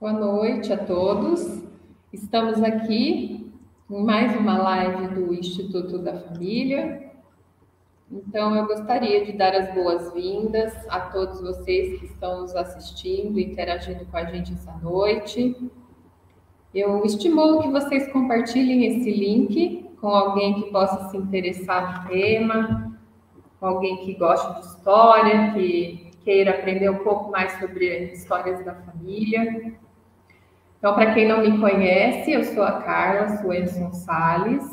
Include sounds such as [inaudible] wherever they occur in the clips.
Boa noite a todos. Estamos aqui em mais uma live do Instituto da Família. Então, eu gostaria de dar as boas-vindas a todos vocês que estão nos assistindo, interagindo com a gente essa noite. Eu estimulo que vocês compartilhem esse link com alguém que possa se interessar no tema, com alguém que goste de história, que queira aprender um pouco mais sobre histórias da família. Então, para quem não me conhece, eu sou a Carla Suenson Sales,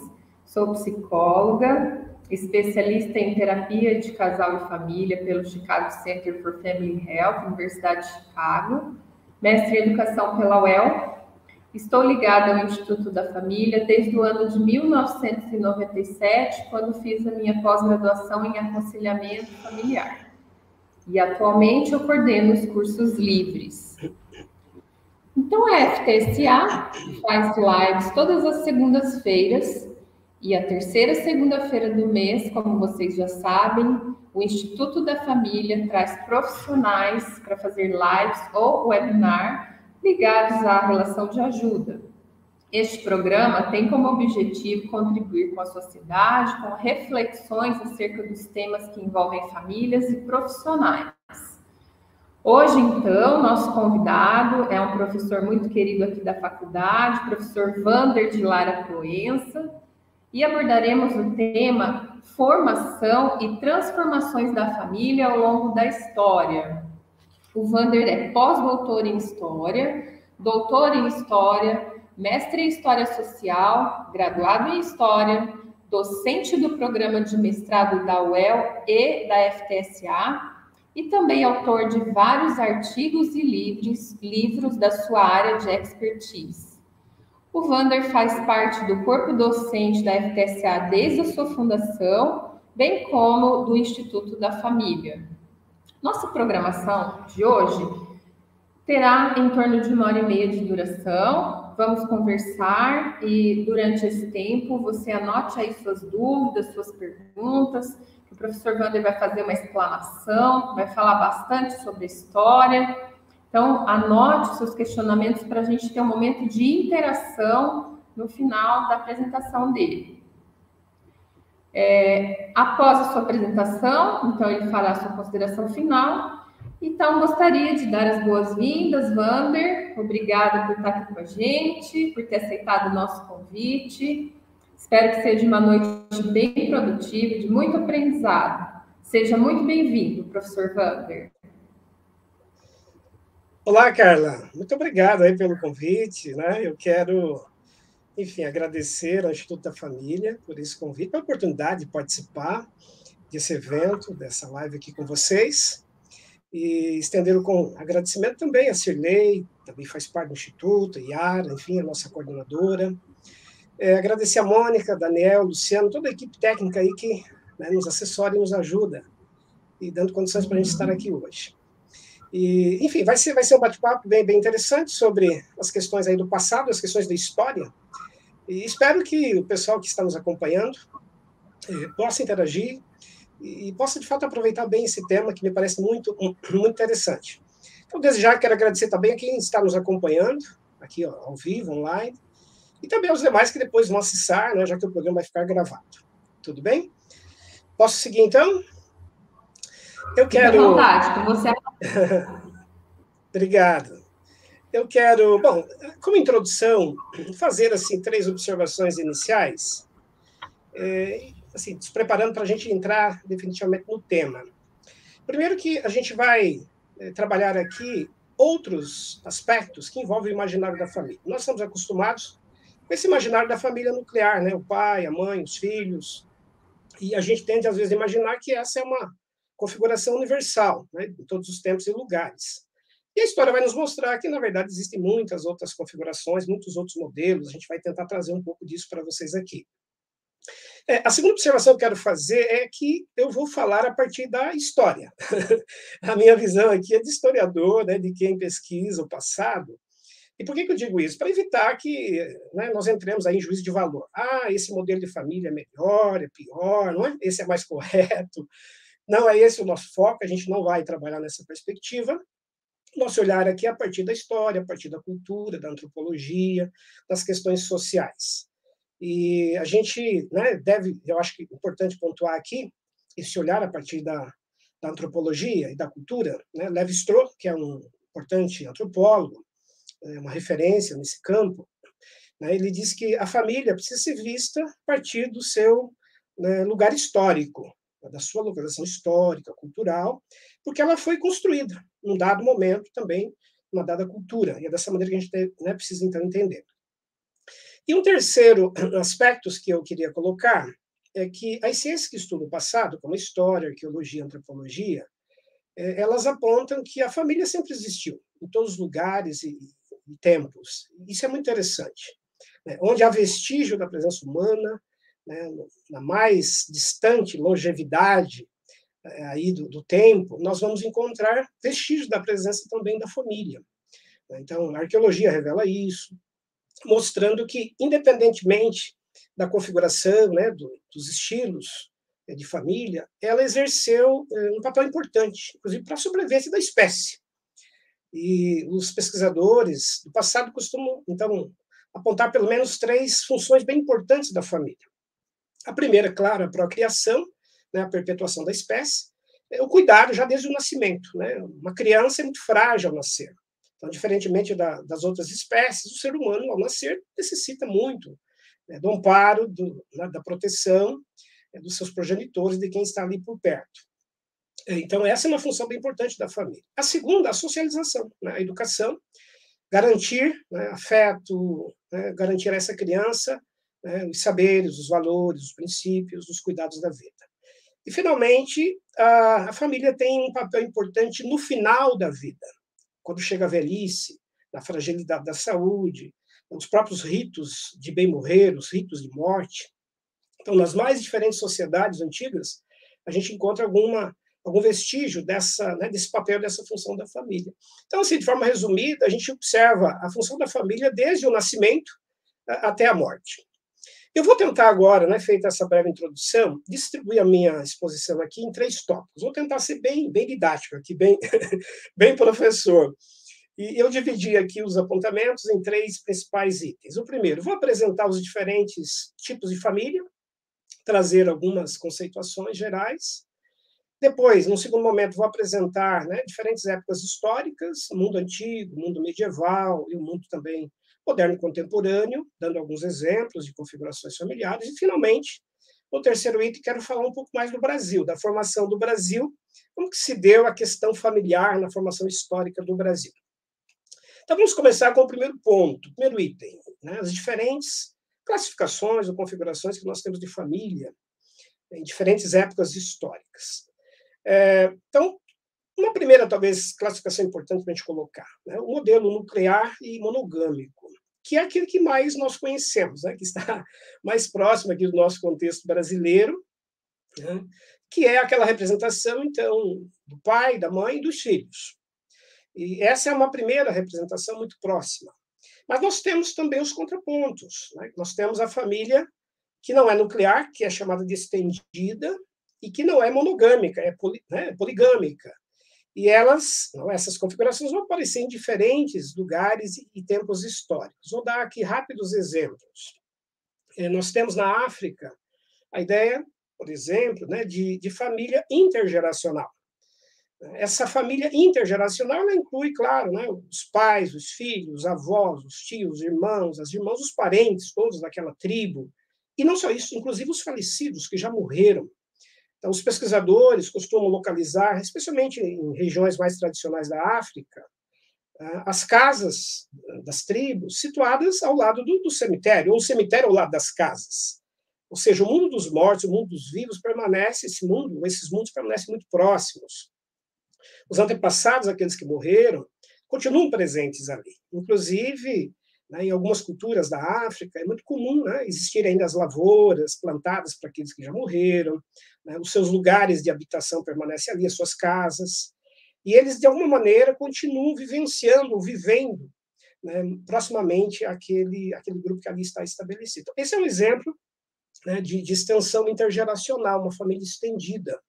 sou psicóloga, especialista em terapia de casal e família pelo Chicago Center for Family Health, Universidade de Chicago, mestre em educação pela UEL. Estou ligada ao Instituto da Família desde o ano de 1997, quando fiz a minha pós-graduação em aconselhamento familiar. E atualmente eu coordeno os cursos livres. Então, a FTSA faz lives todas as segundas-feiras e a terceira segunda-feira do mês, como vocês já sabem, o Instituto da Família traz profissionais para fazer lives ou webinar ligados à relação de ajuda. Este programa tem como objetivo contribuir com a sociedade com reflexões acerca dos temas que envolvem famílias e profissionais. Hoje, então, nosso convidado é um professor muito querido aqui da faculdade, professor Vander de Lara Proença, e abordaremos o tema Formação e Transformações da Família ao longo da História. O Vander é pós-doutor em História, doutor em História, mestre em História Social, graduado em História, docente do programa de mestrado da UEL e da FTSA, e também autor de vários artigos e livros, livros da sua área de expertise. O Vander faz parte do corpo docente da FTSA desde a sua fundação, bem como do Instituto da Família. Nossa programação de hoje terá em torno de uma hora e meia de duração. Vamos conversar e durante esse tempo você anote aí suas dúvidas, suas perguntas o professor Wander vai fazer uma explanação, vai falar bastante sobre história. Então, anote seus questionamentos para a gente ter um momento de interação no final da apresentação dele. É, após a sua apresentação, então ele fará a sua consideração final. Então, gostaria de dar as boas-vindas, Wander. Obrigada por estar aqui com a gente, por ter aceitado o nosso convite. Espero que seja uma noite bem produtiva, de muito aprendizado. Seja muito bem-vindo, professor Wander. Olá, Carla. Muito obrigado aí pelo convite. Né? Eu quero, enfim, agradecer ao Instituto da Família por esse convite, pela oportunidade de participar desse evento, dessa live aqui com vocês. E estender com agradecimento também a Cirlei, também faz parte do Instituto, Yara, enfim, a nossa coordenadora, é, agradecer a Mônica, Daniel, Luciano, toda a equipe técnica aí que né, nos assessora e nos ajuda, e dando condições para a gente estar aqui hoje. E, enfim, vai ser, vai ser um bate-papo bem, bem interessante sobre as questões aí do passado, as questões da história, e espero que o pessoal que está nos acompanhando eh, possa interagir e, e possa, de fato, aproveitar bem esse tema que me parece muito, [clears throat] muito interessante. Então, desde já, quero agradecer também a quem está nos acompanhando, aqui ó, ao vivo, online, e também aos demais que depois vão acessar, né, já que o programa vai ficar gravado. Tudo bem? Posso seguir então? Eu quero. Com você. [laughs] Obrigado. Eu quero, bom, como introdução, fazer assim três observações iniciais, é, assim, preparando para a gente entrar definitivamente no tema. Primeiro que a gente vai é, trabalhar aqui outros aspectos que envolvem o imaginário da família. Nós estamos acostumados com esse imaginário da família nuclear, né? O pai, a mãe, os filhos. E a gente tende, às vezes, a imaginar que essa é uma configuração universal, né? em todos os tempos e lugares. E a história vai nos mostrar que, na verdade, existem muitas outras configurações, muitos outros modelos. A gente vai tentar trazer um pouco disso para vocês aqui. É, a segunda observação que eu quero fazer é que eu vou falar a partir da história. [laughs] a minha visão aqui é de historiador, né, de quem pesquisa o passado, e por que, que eu digo isso? Para evitar que né, nós entremos aí em juízo de valor. Ah, esse modelo de família é melhor, é pior, não é? esse é mais correto. Não é esse o nosso foco, a gente não vai trabalhar nessa perspectiva. Nosso olhar aqui é a partir da história, a partir da cultura, da antropologia, das questões sociais. E a gente né, deve, eu acho que é importante pontuar aqui, esse olhar a partir da, da antropologia e da cultura. Né? Levi Strauss, que é um importante antropólogo, é uma referência nesse campo, né? ele diz que a família precisa ser vista a partir do seu né, lugar histórico, da sua localização histórica, cultural, porque ela foi construída num dado momento também, uma dada cultura, e é dessa maneira que a gente né, precisa então entender. E um terceiro [clears throat] aspecto que eu queria colocar é que as ciências que estudam o passado, como história, arqueologia, antropologia, é, elas apontam que a família sempre existiu, em todos os lugares e, tempos. Isso é muito interessante. Né? Onde há vestígio da presença humana, né, na mais distante longevidade é, aí do, do, tempo, nós vamos encontrar vestígios da presença também da família. Então, a arqueologia revela isso, mostrando que, independentemente da configuração, né, do, dos estilos é, de família, ela exerceu é, um papel importante, inclusive para a sobrevivência da espécie. E os pesquisadores do passado costumam, então, apontar pelo menos três funções bem importantes da família. A primeira, claro, a procriação, né, a perpetuação da espécie, é o cuidado já desde o nascimento. Né? Uma criança é muito frágil ao nascer. Então, diferentemente da, das outras espécies, o ser humano, ao nascer, necessita muito né, do amparo, do, né, da proteção é, dos seus progenitores, de quem está ali por perto. Então, essa é uma função bem importante da família. A segunda, a socialização, né, a educação, garantir né, afeto, né, garantir a essa criança né, os saberes, os valores, os princípios, os cuidados da vida. E, finalmente, a, a família tem um papel importante no final da vida, quando chega a velhice, na fragilidade da saúde, nos próprios ritos de bem morrer, os ritos de morte. Então, nas mais diferentes sociedades antigas, a gente encontra alguma algum vestígio dessa, né, desse papel, dessa função da família. Então, assim, de forma resumida, a gente observa a função da família desde o nascimento até a morte. Eu vou tentar agora, né, feita essa breve introdução, distribuir a minha exposição aqui em três tópicos. Vou tentar ser bem, bem didático aqui, bem, [laughs] bem professor. E eu dividi aqui os apontamentos em três principais itens. O primeiro, vou apresentar os diferentes tipos de família, trazer algumas conceituações gerais. Depois, no segundo momento, vou apresentar né, diferentes épocas históricas, mundo antigo, mundo medieval e o mundo também moderno contemporâneo, dando alguns exemplos de configurações familiares. E, finalmente, no terceiro item, quero falar um pouco mais do Brasil, da formação do Brasil, como que se deu a questão familiar na formação histórica do Brasil. Então, vamos começar com o primeiro ponto, o primeiro item, né? as diferentes classificações ou configurações que nós temos de família em diferentes épocas históricas. É, então, uma primeira, talvez, classificação importante para a gente colocar, né? o modelo nuclear e monogâmico que é aquele que mais nós conhecemos, né? que está [laughs] mais próximo aqui do nosso contexto brasileiro, né? que é aquela representação, então, do pai, da mãe e dos filhos. E essa é uma primeira representação muito próxima. Mas nós temos também os contrapontos. Né? Nós temos a família que não é nuclear, que é chamada de estendida, e que não é monogâmica, é poli, né? poligâmica. E elas, essas configurações vão aparecer em diferentes lugares e tempos históricos. Vou dar aqui rápidos exemplos. É, nós temos na África a ideia, por exemplo, né, de, de família intergeracional. Essa família intergeracional inclui, claro, né, os pais, os filhos, os avós, os tios, os irmãos, as irmãs, os parentes, todos daquela tribo. E não só isso, inclusive os falecidos que já morreram então, os pesquisadores costumam localizar, especialmente em regiões mais tradicionais da África, ah, as casas das tribos situadas ao lado do, do cemitério, ou o cemitério ao lado das casas. Ou seja, o mundo dos mortos, o mundo dos vivos permanece, esse mundo, esses mundos permanecem muito próximos. Os antepassados, aqueles que morreram, continuam presentes ali. Inclusive, né, em algumas culturas da África, é muito comum né, existir ainda as lavouras plantadas para aqueles que já morreram, né, os seus lugares de habitação permanecem ali, as suas casas, e eles, de alguma maneira, continuam vivenciando, vivendo né, proximamente aquele, aquele grupo que ali está estabelecido. Esse é um exemplo né, de, de extensão intergeracional, uma família estendida.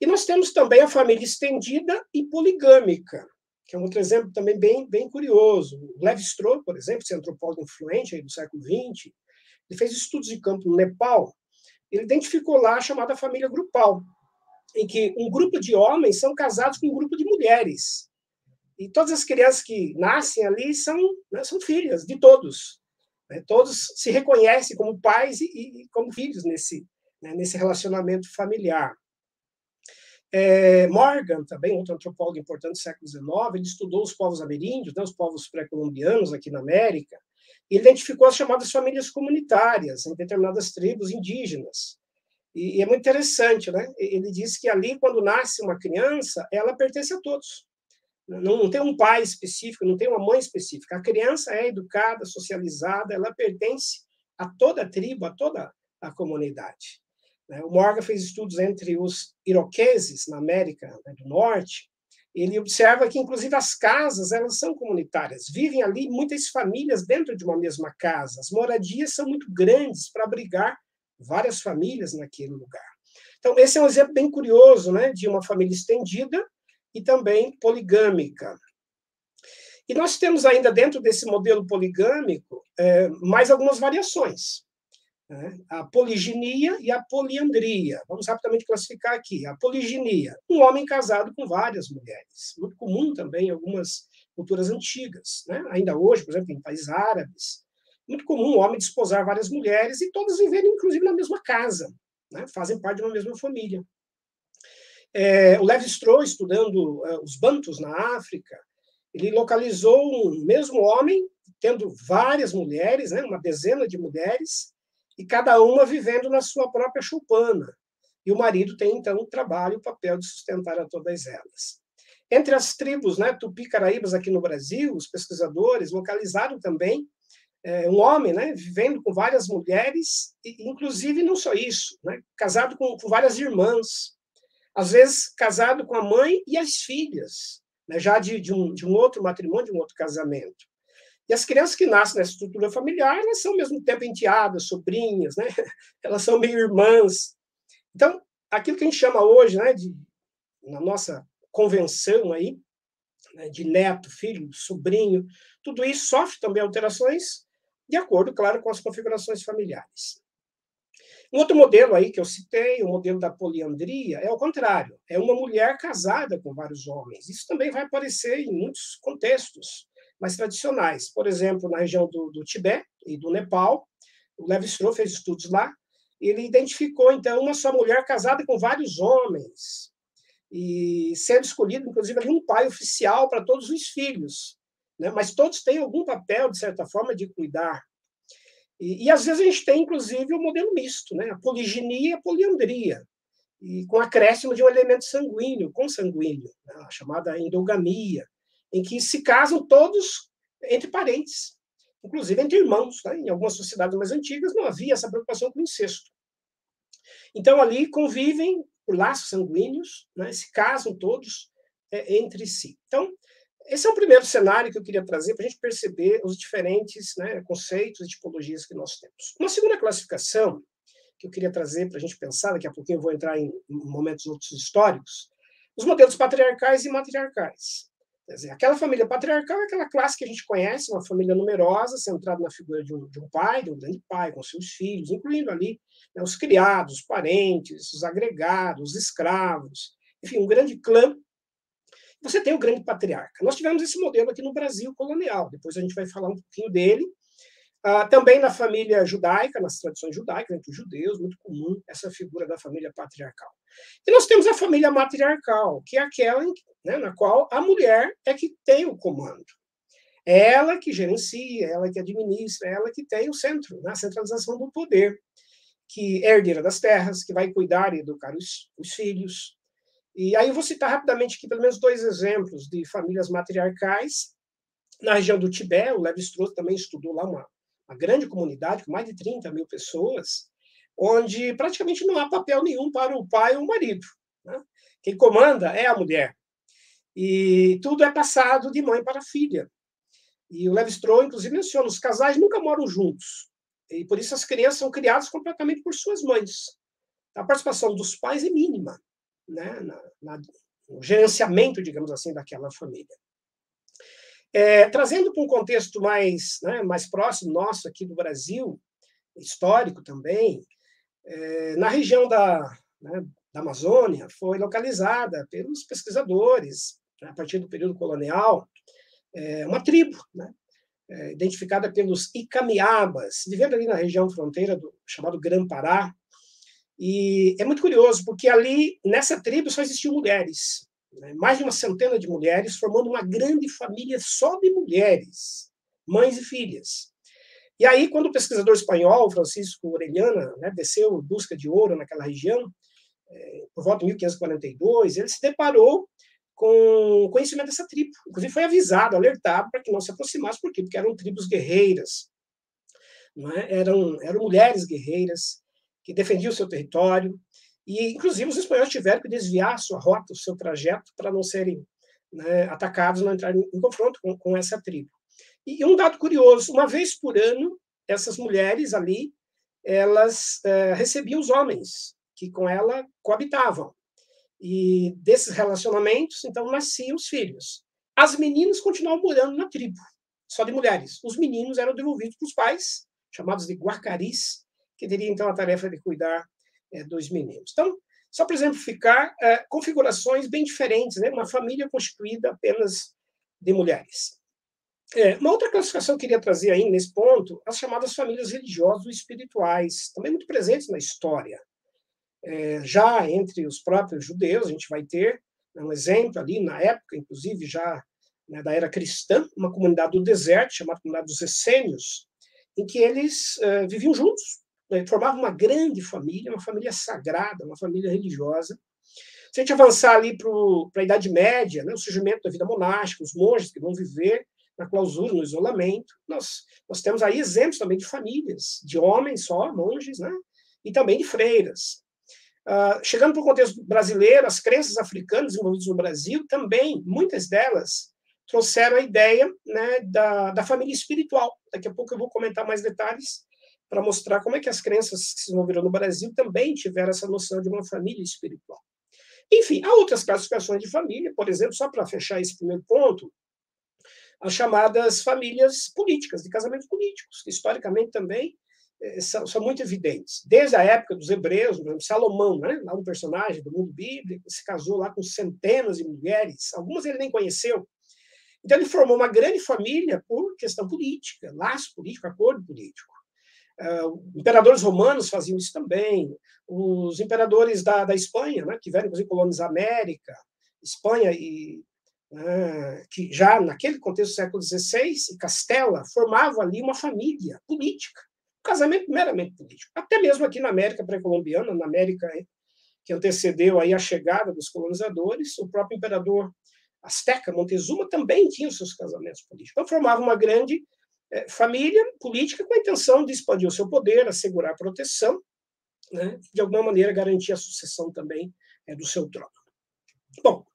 E nós temos também a família estendida e poligâmica, que é um outro exemplo também bem, bem curioso. O Levi Strauss, por exemplo, esse antropólogo influente do século XX, ele fez estudos de campo no Nepal, ele identificou lá a chamada família grupal, em que um grupo de homens são casados com um grupo de mulheres. E todas as crianças que nascem ali são, né, são filhas de todos. Né? Todos se reconhecem como pais e, e como filhos nesse, né, nesse relacionamento familiar. É, Morgan, também outro antropólogo importante do século XIX, ele estudou os povos ameríndios, né, os povos pré-colombianos aqui na América, e identificou as chamadas famílias comunitárias em determinadas tribos indígenas. E, e é muito interessante, né? Ele diz que ali, quando nasce uma criança, ela pertence a todos. Não, não tem um pai específico, não tem uma mãe específica. A criança é educada, socializada, ela pertence a toda a tribo, a toda a comunidade. Né? O Morgan fez estudos entre os iroqueses na América né, do Norte. Ele observa que, inclusive, as casas elas são comunitárias. Vivem ali muitas famílias dentro de uma mesma casa. As moradias são muito grandes para abrigar várias famílias naquele lugar. Então, esse é um exemplo bem curioso né, de uma família estendida e também poligâmica. E nós temos ainda dentro desse modelo poligâmico é, mais algumas variações. Né? A poliginia e a poliandria. Vamos rapidamente classificar aqui. A poliginia, um homem casado com várias mulheres. Muito comum também em algumas culturas antigas. Né? Ainda hoje, por exemplo, em países árabes, muito comum um homem desposar várias mulheres e todas viverem, inclusive, na mesma casa. Né? Fazem parte de uma mesma família. É, o Levi Strauss, estudando uh, os bantus na África, ele localizou um mesmo homem tendo várias mulheres, né, uma dezena de mulheres, e cada uma vivendo na sua própria choupana. E o marido tem, então, o trabalho, o papel de sustentar a todas elas. Entre as tribos né, tupi-caraíbas aqui no Brasil, os pesquisadores localizaram também é, um homem né, vivendo com várias mulheres, e, inclusive não só isso, né, casado com, com, várias irmãs, às vezes casado com a mãe e as filhas, né, já de, de, um, de um outro matrimônio, de um outro casamento. E as crianças que nascem nessa estrutura familiar, elas são ao mesmo tempo enteadas, sobrinhas, né? [laughs] elas são meio irmãs. Então, aquilo que a gente chama hoje, né, de, na nossa convenção aí, né, de neto, filho, sobrinho, tudo isso sofre também alterações de acordo, claro, com as configurações familiares. Um outro modelo aí que eu citei, o modelo da poliandria, é o contrário. É uma mulher casada com vários homens. Isso também vai aparecer em muitos contextos mais tradicionais. Por exemplo, na região do, do Tibete e do Nepal, o Levi Strauss fez estudos lá, ele identificou, então, uma só mulher casada com vários homens, e sendo escolhido, inclusive, um pai oficial para todos os filhos. Né? Mas todos têm algum papel, de certa forma, de cuidar. E, e às vezes a gente tem, inclusive, o um modelo misto, né? a poliginia e a poliandria, e com acréscimo de um elemento sanguíneo, consanguíneo, né? a chamada endogamia em que se casam todos entre parentes, inclusive entre irmãos. Né? Em algumas sociedades mais antigas não havia essa preocupação com o incesto. Então, ali convivem por laços sanguíneos, né? se casam todos é, entre si. Então, esse é o primeiro cenário que eu queria trazer para a gente perceber os diferentes né, conceitos e tipologias que nós temos. Uma segunda classificação que eu queria trazer para a gente pensar, daqui a pouquinho eu vou entrar em momentos outros históricos, os modelos patriarcais e matriarcais. Quer dizer, aquela família patriarcal é aquela classe que a gente conhece, uma família numerosa, centrada na figura de um, de um pai, de um grande pai, com seus filhos, incluindo ali né, os criados, os parentes, os agregados, os escravos, enfim, um grande clã. Você tem o grande patriarca. Nós tivemos esse modelo aqui no Brasil colonial, depois a gente vai falar um pouquinho dele, Uh, também na família judaica, nas tradições judaicas, entre os judeus, muito comum essa figura da família patriarcal. E nós temos a família matriarcal, que é aquela em, né, na qual a mulher é que tem o comando. É ela que gerencia, é ela que administra, é ela que tem o centro, né, a centralização do poder, que é herdeira das terras, que vai cuidar e educar os, os filhos. E aí eu vou citar rapidamente aqui pelo menos dois exemplos de famílias matriarcais. Na região do Tibete, o Levi Strauss também estudou lá uma uma grande comunidade com mais de 30 mil pessoas, onde praticamente não há papel nenhum para o pai ou o marido. Né? Quem comanda é a mulher. E tudo é passado de mãe para filha. E o Levi Strauss, inclusive, menciona: os casais nunca moram juntos. E por isso as crianças são criadas completamente por suas mães. A participação dos pais é mínima né? na, na, no gerenciamento, digamos assim, daquela família. É, trazendo para um contexto mais, né, mais próximo nosso aqui do Brasil, histórico também, é, na região da, né, da Amazônia, foi localizada pelos pesquisadores, né, a partir do período colonial, é, uma tribo, né, é, identificada pelos Icamiabas, vivendo ali na região fronteira do chamado Grã-Pará. E é muito curioso, porque ali, nessa tribo, só existiam mulheres. Né? Mais de uma centena de mulheres, formando uma grande família só de mulheres, mães e filhas. E aí, quando o pesquisador espanhol, Francisco Orellana, né, desceu em busca de ouro naquela região, é, por volta de 1542, ele se deparou com conhecimento dessa tribo. Inclusive, foi avisado, alertado para que não se aproximasse, por quê? Porque eram tribos guerreiras, é? eram, eram mulheres guerreiras que defendiam o seu território, e, inclusive, os espanhóis tiveram que desviar sua rota, o seu trajeto, para não serem né, atacados, não entrarem em confronto com, com essa tribo. E um dado curioso: uma vez por ano, essas mulheres ali elas é, recebiam os homens que com ela coabitavam. E desses relacionamentos, então, nasciam os filhos. As meninas continuavam morando na tribo, só de mulheres. Os meninos eram devolvidos para os pais, chamados de guarcaris, que teriam, então, a tarefa de cuidar é, dos meninos. Então, só para exemplificar, é, configurações bem diferentes, né? uma família constituída apenas de mulheres. É, uma outra classificação que eu queria trazer aí nesse ponto, as chamadas famílias religiosas ou espirituais, também muito presentes na história é, já entre os próprios judeus, a gente vai ter né, um exemplo ali, na época, inclusive, já né, da era cristã, uma comunidade do deserto, chamada comunidade dos essênios, em que eles é, viviam juntos, né, formavam uma grande família, uma família sagrada, uma família religiosa. Se a gente avançar ali para a Idade Média, né, o surgimento da vida monástica, os monges que vão viver na clausura, no isolamento, nós, nós temos aí exemplos também de famílias, de homens só, monges, né, e também de freiras. Uh, chegando para o contexto brasileiro, as crenças africanas desenvolvidas no Brasil também, muitas delas, trouxeram a ideia né, da, da família espiritual. Daqui a pouco eu vou comentar mais detalhes para mostrar como é que as crenças que se desenvolveram no Brasil também tiveram essa noção de uma família espiritual. Enfim, há outras classificações de família, por exemplo, só para fechar esse primeiro ponto, as chamadas famílias políticas, de casamentos políticos, que historicamente também eh, são, são, muito evidentes. Desde a época dos hebreus, Salomão, né, um personagem do mundo bíblico, se casou lá com centenas de mulheres, algumas ele nem conheceu. Então ele formou uma grande família por questão política, laço político, acordo político. Uh, imperadores romanos faziam isso também. Os imperadores da, da Espanha, né, que vieram inclusive colonizar a América, Espanha e que já naquele contexto do século XVI e Castela formavam ali uma família política casamento meramente político. Até mesmo aqui na América pré-colombiana, na América que antecedeu aí a chegada dos colonizadores, o próprio imperador Azteca Montezuma também tinha os seus casamentos políticos. Então formava uma grande eh, família política com a intenção de expandir o seu poder, assegurar a proteção, né, de alguma maneira garantir a sucessão também eh, do seu trono. Bom,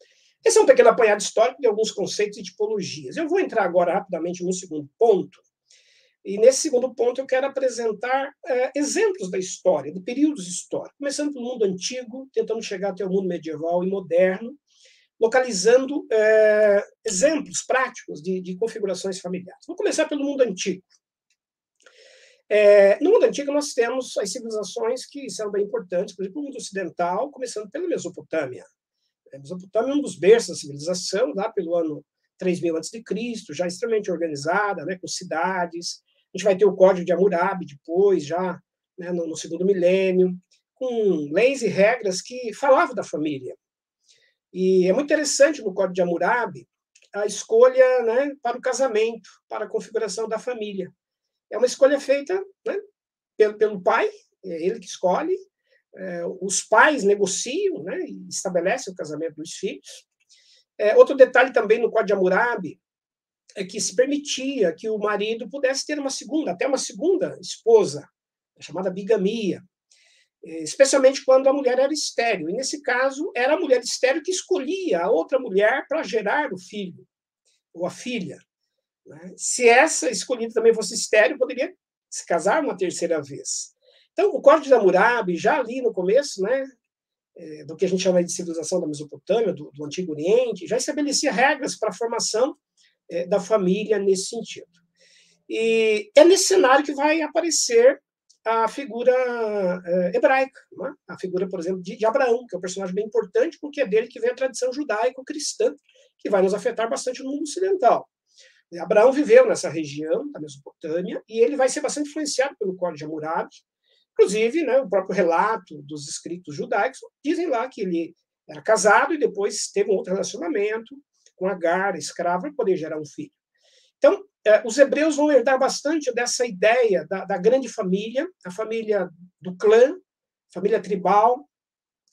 esse é um pequeno apanhado histórico de alguns conceitos e tipologias. Eu vou entrar agora rapidamente no segundo ponto, e nesse segundo ponto eu quero apresentar é, exemplos da história, de períodos históricos, começando pelo mundo antigo, tentando chegar até o mundo medieval e moderno, localizando é, exemplos práticos de, de, configurações familiares. Vou começar pelo mundo antigo. É, no mundo antigo nós temos as civilizações que são bem importantes, por exemplo, o mundo ocidental, começando pela Mesopotâmia. A Mesopotâmia é um dos berços da civilização, lá pelo ano 3000 a.C., já extremamente organizada, né, com cidades, a gente vai ter o Código de Hammurabi depois, já né, no, no, segundo milênio, com leis e regras que falavam da família. E é muito interessante no Código de Hammurabi a escolha né, para o casamento, para a configuração da família. É uma escolha feita né, pelo, pelo pai, é ele que escolhe, é, os pais negociam né, e estabelecem o casamento dos filhos. É, outro detalhe também no Código de Hammurabi é que se permitia que o marido pudesse ter uma segunda, até uma segunda esposa, chamada bigamia, eh, especialmente quando a mulher era estéril. E nesse caso, era a mulher estéril que escolhia a outra mulher para gerar o filho ou a filha. Né? Se essa escolhida também fosse estéril, poderia se casar uma terceira vez. Então, o Código de Hammurabi, já ali no começo, né, eh, do que a gente chama de civilização da Mesopotâmia, do, do Antigo Oriente, já estabelecia regras para a formação é, da família nesse sentido. E é nesse cenário que vai aparecer a figura é, hebraica, né? a figura, por exemplo, de, de, Abraão, que é um personagem bem importante, porque é dele que vem a tradição judaico-cristã, que vai nos afetar bastante no mundo ocidental. Abraão viveu nessa região da Mesopotâmia e ele vai ser bastante influenciado pelo Código de Hammurabi. Inclusive, né, o próprio relato dos escritos judaicos dizem lá que ele era casado e depois teve um outro relacionamento com Agar, escrava, para poder gerar um filho. Então, é, os hebreus vão herdar bastante dessa ideia da, da grande família, a família do clã, família tribal,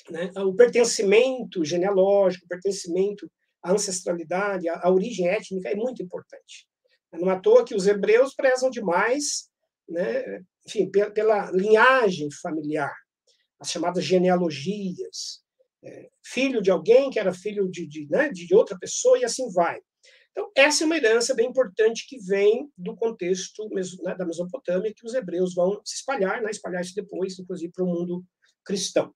né, o pertencimento genealógico, o pertencimento à ancestralidade, à, à origem étnica é muito importante. Não é à toa que os hebreus prezam demais, né, enfim, pela, linhagem familiar, as chamadas genealogias, é, filho de alguém que era filho de, de, né, de outra pessoa e assim vai. Então, essa é uma herança bem importante que vem do contexto né, da Mesopotâmia, que os hebreus vão se espalhar, né, espalhar isso depois, inclusive, para o mundo cristão.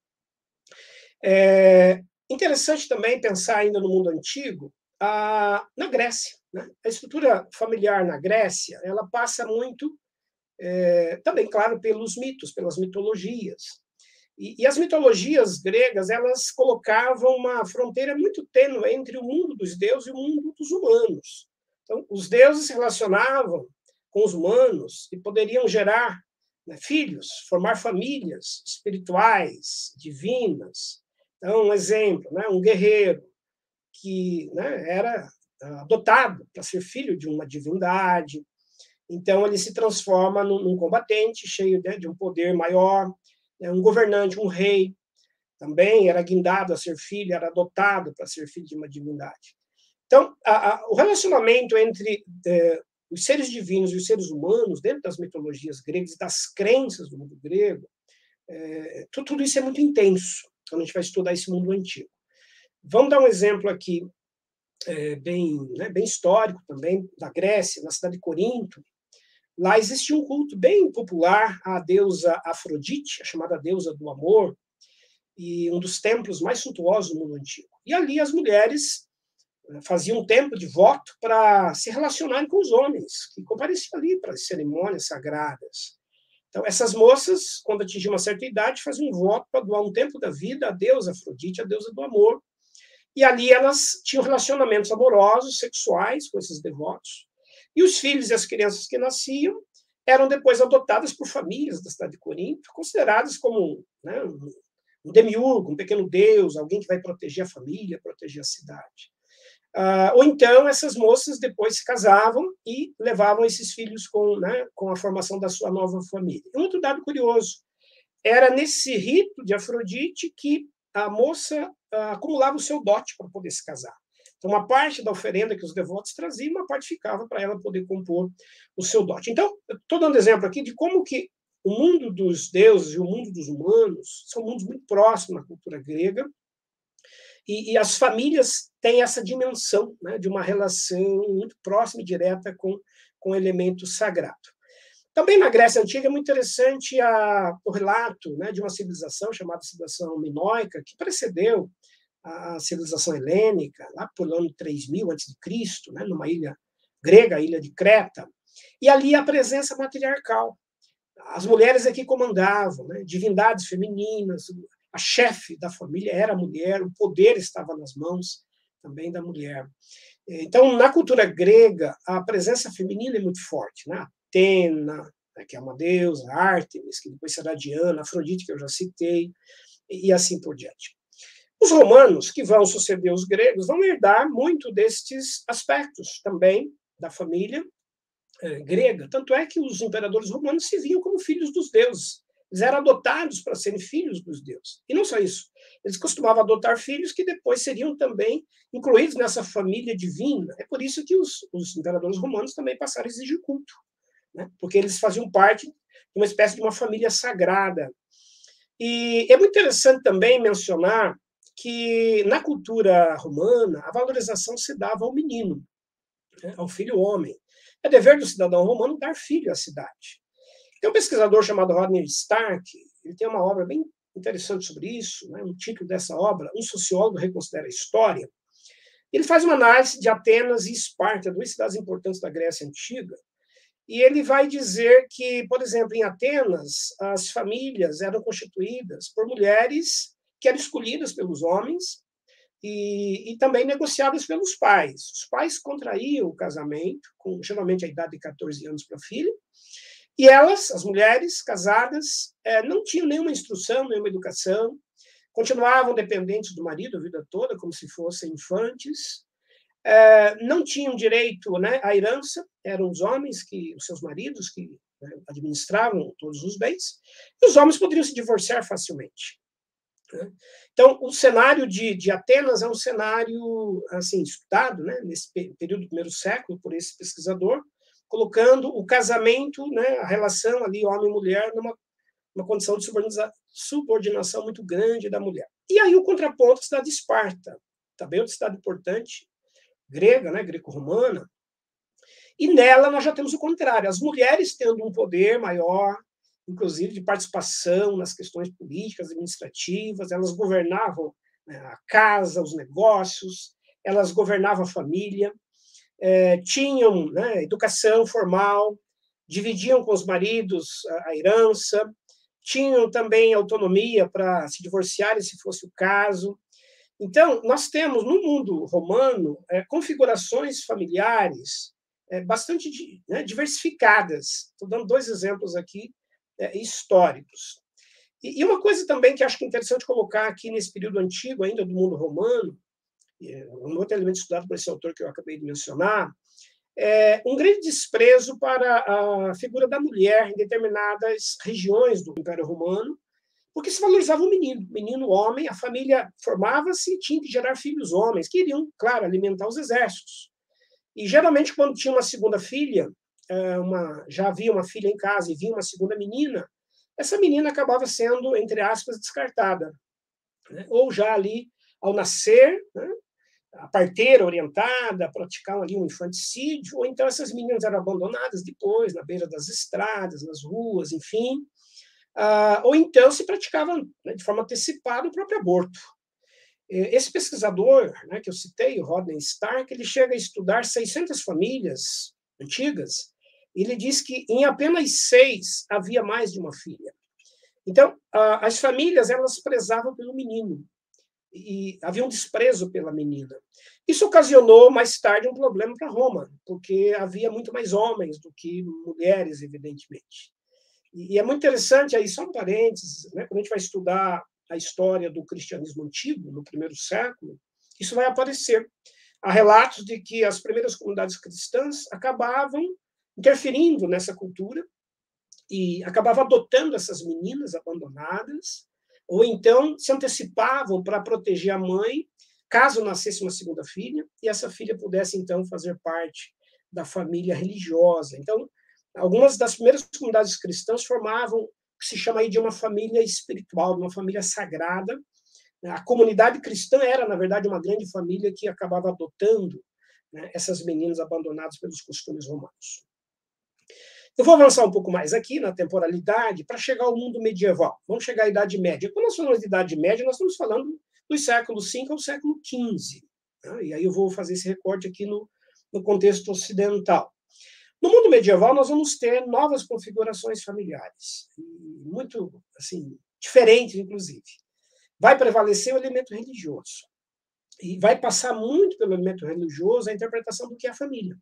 É interessante também pensar ainda no mundo antigo, a, na Grécia. Né? A estrutura familiar na Grécia ela passa muito, é, também, claro, pelos mitos, pelas mitologias. E, e, as mitologias gregas elas colocavam uma fronteira muito tênue entre o mundo dos deuses e o mundo dos humanos. Então, os deuses se relacionavam com os humanos e poderiam gerar né, filhos, formar famílias espirituais, divinas. Então, um exemplo, né, um guerreiro que né, era adotado para ser filho de uma divindade. Então, ele se transforma num, num combatente cheio de, de um poder maior né, um governante, um rei, também era guindado a ser filho, era adotado para ser filho de uma divindade. Então, a, a, o relacionamento entre é, os seres divinos e os seres humanos, dentro das mitologias gregas, das crenças do mundo grego, é, tudo, tudo, isso é muito intenso quando a gente vai estudar esse mundo antigo. Vamos dar um exemplo aqui, é, bem, né, bem histórico também, da Grécia, na cidade de Corinto, Lá existia um culto bem popular à deusa Afrodite, a chamada deusa do amor, e um dos templos mais suntuosos do mundo antigo. E ali as mulheres eh, faziam um tempo de voto para se relacionarem com os homens, que compareciam ali para as cerimônias sagradas. Então, essas moças, quando atingiam uma certa idade, faziam um voto para doar um tempo da vida à deusa Afrodite, a deusa do amor. E ali elas tinham relacionamentos amorosos, sexuais com esses devotos. E os filhos e as crianças que nasciam eram depois adotadas por famílias da cidade de Corinto, consideradas como né, um demiurgo, um pequeno deus, alguém que vai proteger a família, proteger a cidade. Ah, ou então essas moças depois se casavam e levavam esses filhos com, né, com a formação da sua nova família. Um outro dado curioso, era nesse rito de Afrodite que a moça ah, acumulava o seu dote para poder se casar. Então, uma parte da oferenda que os devotos traziam, uma parte ficava para ela poder compor o seu dote. Então, estou dando exemplo aqui de como que o mundo dos deuses e o mundo dos humanos são mundos muito próximos na cultura grega, e, e as famílias têm essa dimensão né, de uma relação muito próxima e direta com, com o elemento sagrado. Também na Grécia Antiga é muito interessante a, o relato né, de uma civilização chamada civilização minoica, que precedeu a civilização helênica, lá por ano 3000 a.C., né, numa ilha grega, a ilha de Creta, e ali a presença matriarcal. As mulheres aqui comandavam, né, divindades femininas, a chefe da família era a mulher, o poder estava nas mãos também da mulher. Então, na cultura grega, a presença feminina é muito forte. Né? Atena, né, que é uma deusa, Ártemis, que depois será Diana, Afrodite, que eu já citei, e assim por diante. Os romanos, que vão suceder os gregos, vão herdar muito destes aspectos também da família eh, grega. Tanto é que os imperadores romanos se viam como filhos dos deuses. Eles eram adotados para serem filhos dos deuses. E não só isso, eles costumavam adotar filhos que depois seriam também incluídos nessa família divina. É por isso que os, os imperadores romanos também passaram a exigir culto, né? porque eles faziam parte de uma espécie de uma família sagrada. E é muito interessante também mencionar que na cultura romana a valorização se dava ao menino, né, ao filho homem. É dever do cidadão romano dar filho à cidade. Tem um pesquisador chamado Rodney Stark, ele tem uma obra bem interessante sobre isso, né, um título dessa obra, Um Sociólogo Reconsidera a História. Ele faz uma análise de Atenas e Esparta, duas cidades importantes da Grécia Antiga, e ele vai dizer que, por exemplo, em Atenas, as famílias eram constituídas por mulheres que eram escolhidas pelos homens e, e também negociadas pelos pais. Os pais contraíam o casamento, com geralmente a idade de 14 anos para a filha, e elas, as mulheres casadas, é, não tinham nenhuma instrução, nenhuma educação, continuavam dependentes do marido a vida toda, como se fossem infantes, é, não tinham direito né, à herança, eram os homens, que os seus maridos, que né, administravam todos os bens, e os homens poderiam se divorciar facilmente. Né? Então, o cenário de, de, Atenas é um cenário assim estudado, né, nesse período do primeiro século por esse pesquisador, colocando o casamento, né, a relação ali homem e mulher numa uma condição de subordinação muito grande da mulher. E aí o contraponto está de Esparta, também outra cidade importante, grega, né, greco-romana, e nela nós já temos o contrário, as mulheres tendo um poder maior, inclusive de participação nas questões políticas, administrativas, elas governavam né, a casa, os negócios, elas governavam a família, é, tinham né, educação formal, dividiam com os maridos a, a herança, tinham também autonomia para se divorciarem, se fosse o caso, então, nós temos no mundo romano é, configurações familiares é, bastante né, diversificadas. Estou dando dois exemplos aqui é, históricos. E, e, uma coisa também que acho que é interessante colocar aqui nesse período antigo, ainda do mundo romano, é, um outro elemento estudado por esse autor que eu acabei de mencionar, é um grande desprezo para a figura da mulher em determinadas regiões do Império Romano, porque se valorizava o menino, menino homem, a família formava-se e tinha que gerar filhos homens, que iriam, claro, alimentar os exércitos. E geralmente, quando tinha uma segunda filha, uma, já havia uma filha em casa e vinha uma segunda menina, essa menina acabava sendo, entre aspas, descartada. Né? Ou já ali, ao nascer, né? a parteira orientada, praticar ali um infanticídio, ou então essas meninas eram abandonadas depois, na beira das estradas, nas ruas, enfim, ah, ou então se praticava né, de forma antecipada o próprio aborto. Esse pesquisador né, que eu citei, o Rodney Stark, ele chega a estudar 600 famílias antigas, ele diz que em apenas seis havia mais de uma filha. Então, as famílias elas prezavam pelo menino e havia um desprezo pela menina. Isso ocasionou mais tarde um problema para Roma, porque havia muito mais homens do que mulheres, evidentemente. E, é muito interessante, aí só um parênteses, né, quando a gente vai estudar a história do cristianismo antigo, no primeiro século, isso vai aparecer. Há relatos de que as primeiras comunidades cristãs acabavam interferindo nessa cultura e acabavam adotando essas meninas abandonadas, ou então se antecipavam para proteger a mãe, caso nascesse uma segunda filha, e essa filha pudesse então fazer parte da família religiosa. Então, Algumas das primeiras comunidades cristãs formavam o que se chama aí de uma família espiritual, de uma família sagrada. A comunidade cristã era, na verdade, uma grande família que acabava adotando né, essas meninas abandonadas pelos costumes romanos. Eu vou avançar um pouco mais aqui na temporalidade para chegar ao mundo medieval. Vamos chegar à Idade Média. Quando nós falamos de Idade Média, nós estamos falando dos séculos V ao século XV. Né? E aí eu vou fazer esse recorte aqui no, no contexto ocidental. No mundo medieval, nós vamos ter novas configurações familiares, muito assim diferentes, inclusive. Vai prevalecer o elemento religioso. E vai passar muito pelo elemento religioso a interpretação do que é a família.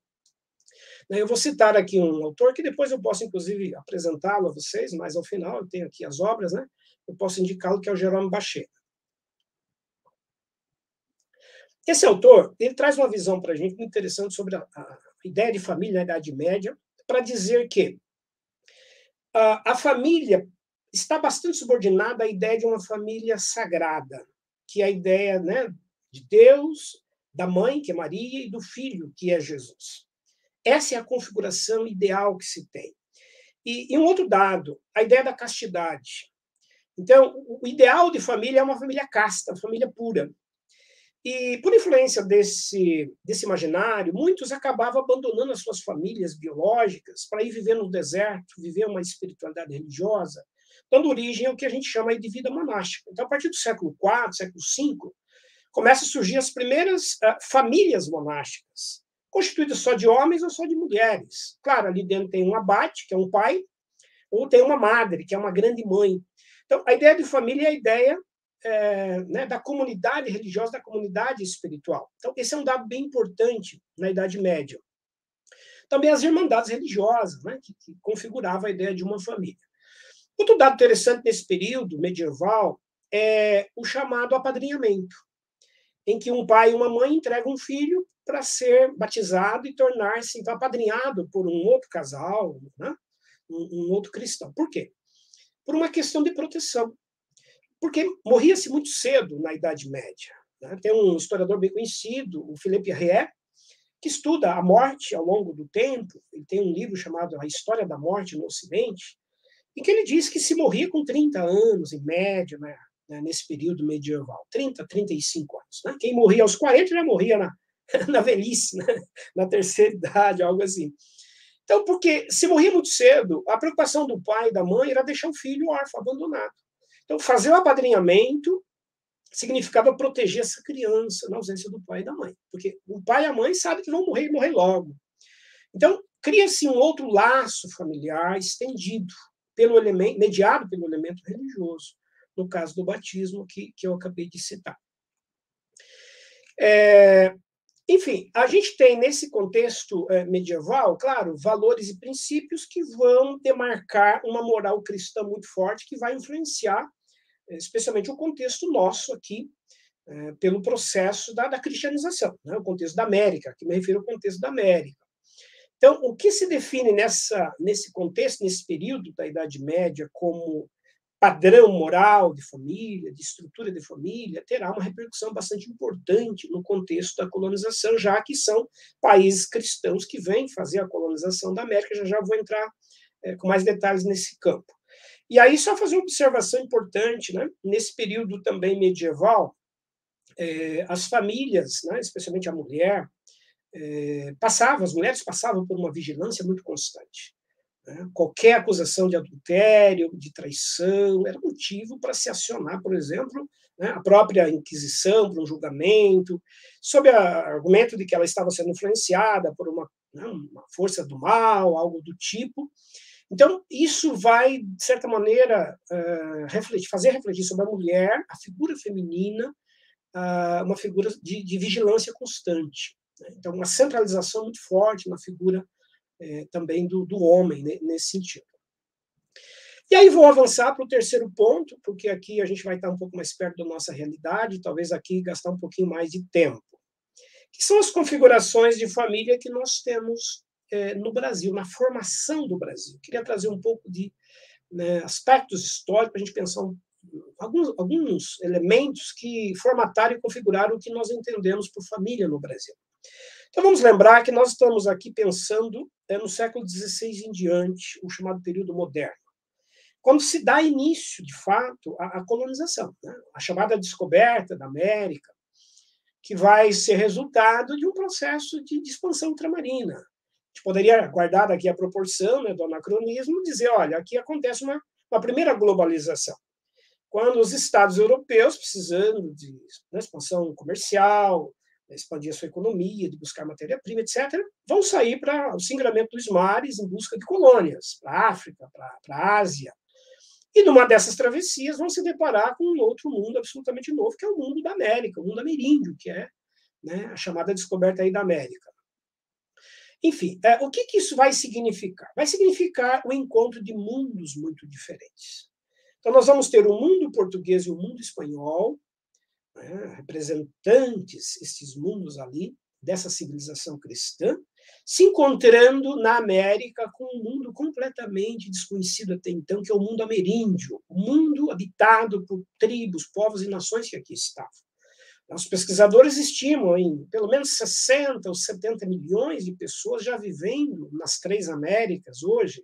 Né, eu vou citar aqui um autor que depois eu posso, inclusive, apresentá-lo a vocês, mas ao final eu tenho aqui as obras, né? Eu posso indicá-lo que é o Jerome Bacheta. Esse autor ele traz uma visão para a gente muito interessante sobre a, a ideia de família na Idade Média, para dizer que a, a família está bastante subordinada à ideia de uma família sagrada, que é a ideia né, de Deus, da mãe, que é Maria, e do filho, que é Jesus. Essa é a configuração ideal que se tem. E, e um outro dado, a ideia da castidade. Então, o ideal de família é uma família casta, uma família pura. E, por influência desse, desse imaginário, muitos acabavam abandonando as suas famílias biológicas para ir viver no deserto, viver uma espiritualidade religiosa, dando origem ao que a gente chama de vida monástica. Então, a partir do século IV, século V, começam a surgir as primeiras uh, famílias monásticas, constituídas só de homens ou só de mulheres. Claro, ali dentro tem um abate, que é um pai, ou tem uma madre, que é uma grande mãe. Então, a ideia de família é a ideia é, né, da comunidade religiosa, da comunidade espiritual. Então, esse é um dado bem importante na Idade Média. Também as irmandades religiosas, né, que, que configuravam a ideia de uma família. Outro dado interessante nesse período medieval é o chamado apadrinhamento, em que um pai e uma mãe entregam um filho para ser batizado e tornar-se então, apadrinhado por um outro casal, né? um, um outro cristão. Por quê? Por uma questão de proteção. Porque morria-se muito cedo na Idade Média. Né? Tem um historiador bem conhecido, o Philippe Riet, que estuda a morte ao longo do tempo. Ele tem um livro chamado A História da Morte no Ocidente, em que ele diz que se morria com 30 anos, em média, né, nesse período medieval, 30, 35 anos. Né? Quem morria aos 40 já morria na, [laughs] na velhice, né? na terceira idade, algo assim. Então, porque se morria muito cedo, a preocupação do pai e da mãe era deixar o filho órfão, abandonado. Então, fazer o apadrinhamento significava proteger essa criança na ausência do pai e da mãe, porque o pai e a mãe sabem que vão morrer e morrer logo. Então, cria-se um outro laço familiar estendido, pelo elemento, mediado pelo elemento religioso, no caso do batismo que, que eu acabei de citar. É, enfim, a gente tem nesse contexto é, medieval, claro, valores e princípios que vão demarcar uma moral cristã muito forte que vai influenciar, especialmente o contexto nosso aqui, é, pelo processo da, da cristianização, né, o contexto da América, que me refiro ao contexto da América. Então, o que se define nessa, nesse contexto, nesse período da Idade Média, como padrão moral de família, de estrutura de família, terá uma repercussão bastante importante no contexto da colonização, já que são países cristãos que vêm fazer a colonização da América. Já já vou entrar é, com mais detalhes nesse campo. E aí, só fazer uma observação importante, né? nesse período também medieval, é, as famílias, né, especialmente a mulher, é, passavam, as mulheres passavam por uma vigilância muito constante. Né? Qualquer acusação de adultério, de traição, era motivo para se acionar, por exemplo, né, a própria Inquisição para um julgamento, sob o argumento de que ela estava sendo influenciada por uma, né, uma força do mal, algo do tipo. Então, isso vai, de certa maneira, uh, refletir, fazer refletir sobre a mulher, a figura feminina, uh, uma figura de, de vigilância constante. Então, uma centralização muito forte na figura é, também do, do homem, né, nesse sentido. E aí vou avançar para o terceiro ponto, porque aqui a gente vai estar um pouco mais perto da nossa realidade, talvez aqui gastar um pouquinho mais de tempo. Que são as configurações de família que nós temos é, no Brasil, na formação do Brasil. Queria trazer um pouco de né, aspectos históricos para a gente pensar um, alguns, alguns elementos que formataram e configuraram o que nós entendemos por família no Brasil. Então vamos lembrar que nós estamos aqui pensando é, no século XVI em diante, o chamado período moderno, quando se dá início, de fato, à, colonização, né? a chamada descoberta da América, que vai ser resultado de um processo de, de expansão ultramarina. A gente poderia guardar aqui a proporção né, do anacronismo dizer, olha, aqui acontece uma, uma primeira globalização quando os estados europeus, precisando de né, expansão comercial, expandir a sua economia, de buscar matéria-prima, etc., vão sair para o singramento dos mares em busca de colônias, para a África, para a Ásia. E numa dessas travessias vão se deparar com um outro mundo absolutamente novo, que é o mundo da América, o mundo ameríndio, que é né, a chamada descoberta aí da América. Enfim, é, o que, que isso vai significar? Vai significar o encontro de mundos muito diferentes. Então, nós vamos ter o mundo português e o mundo espanhol, né, representantes, esses mundos ali, dessa civilização cristã, se encontrando na América com um mundo completamente desconhecido até então, que é o mundo ameríndio, o mundo habitado por tribos, povos e nações que aqui estavam. Os pesquisadores estimam em pelo menos 60 ou 70 milhões de pessoas já vivendo nas três Américas hoje,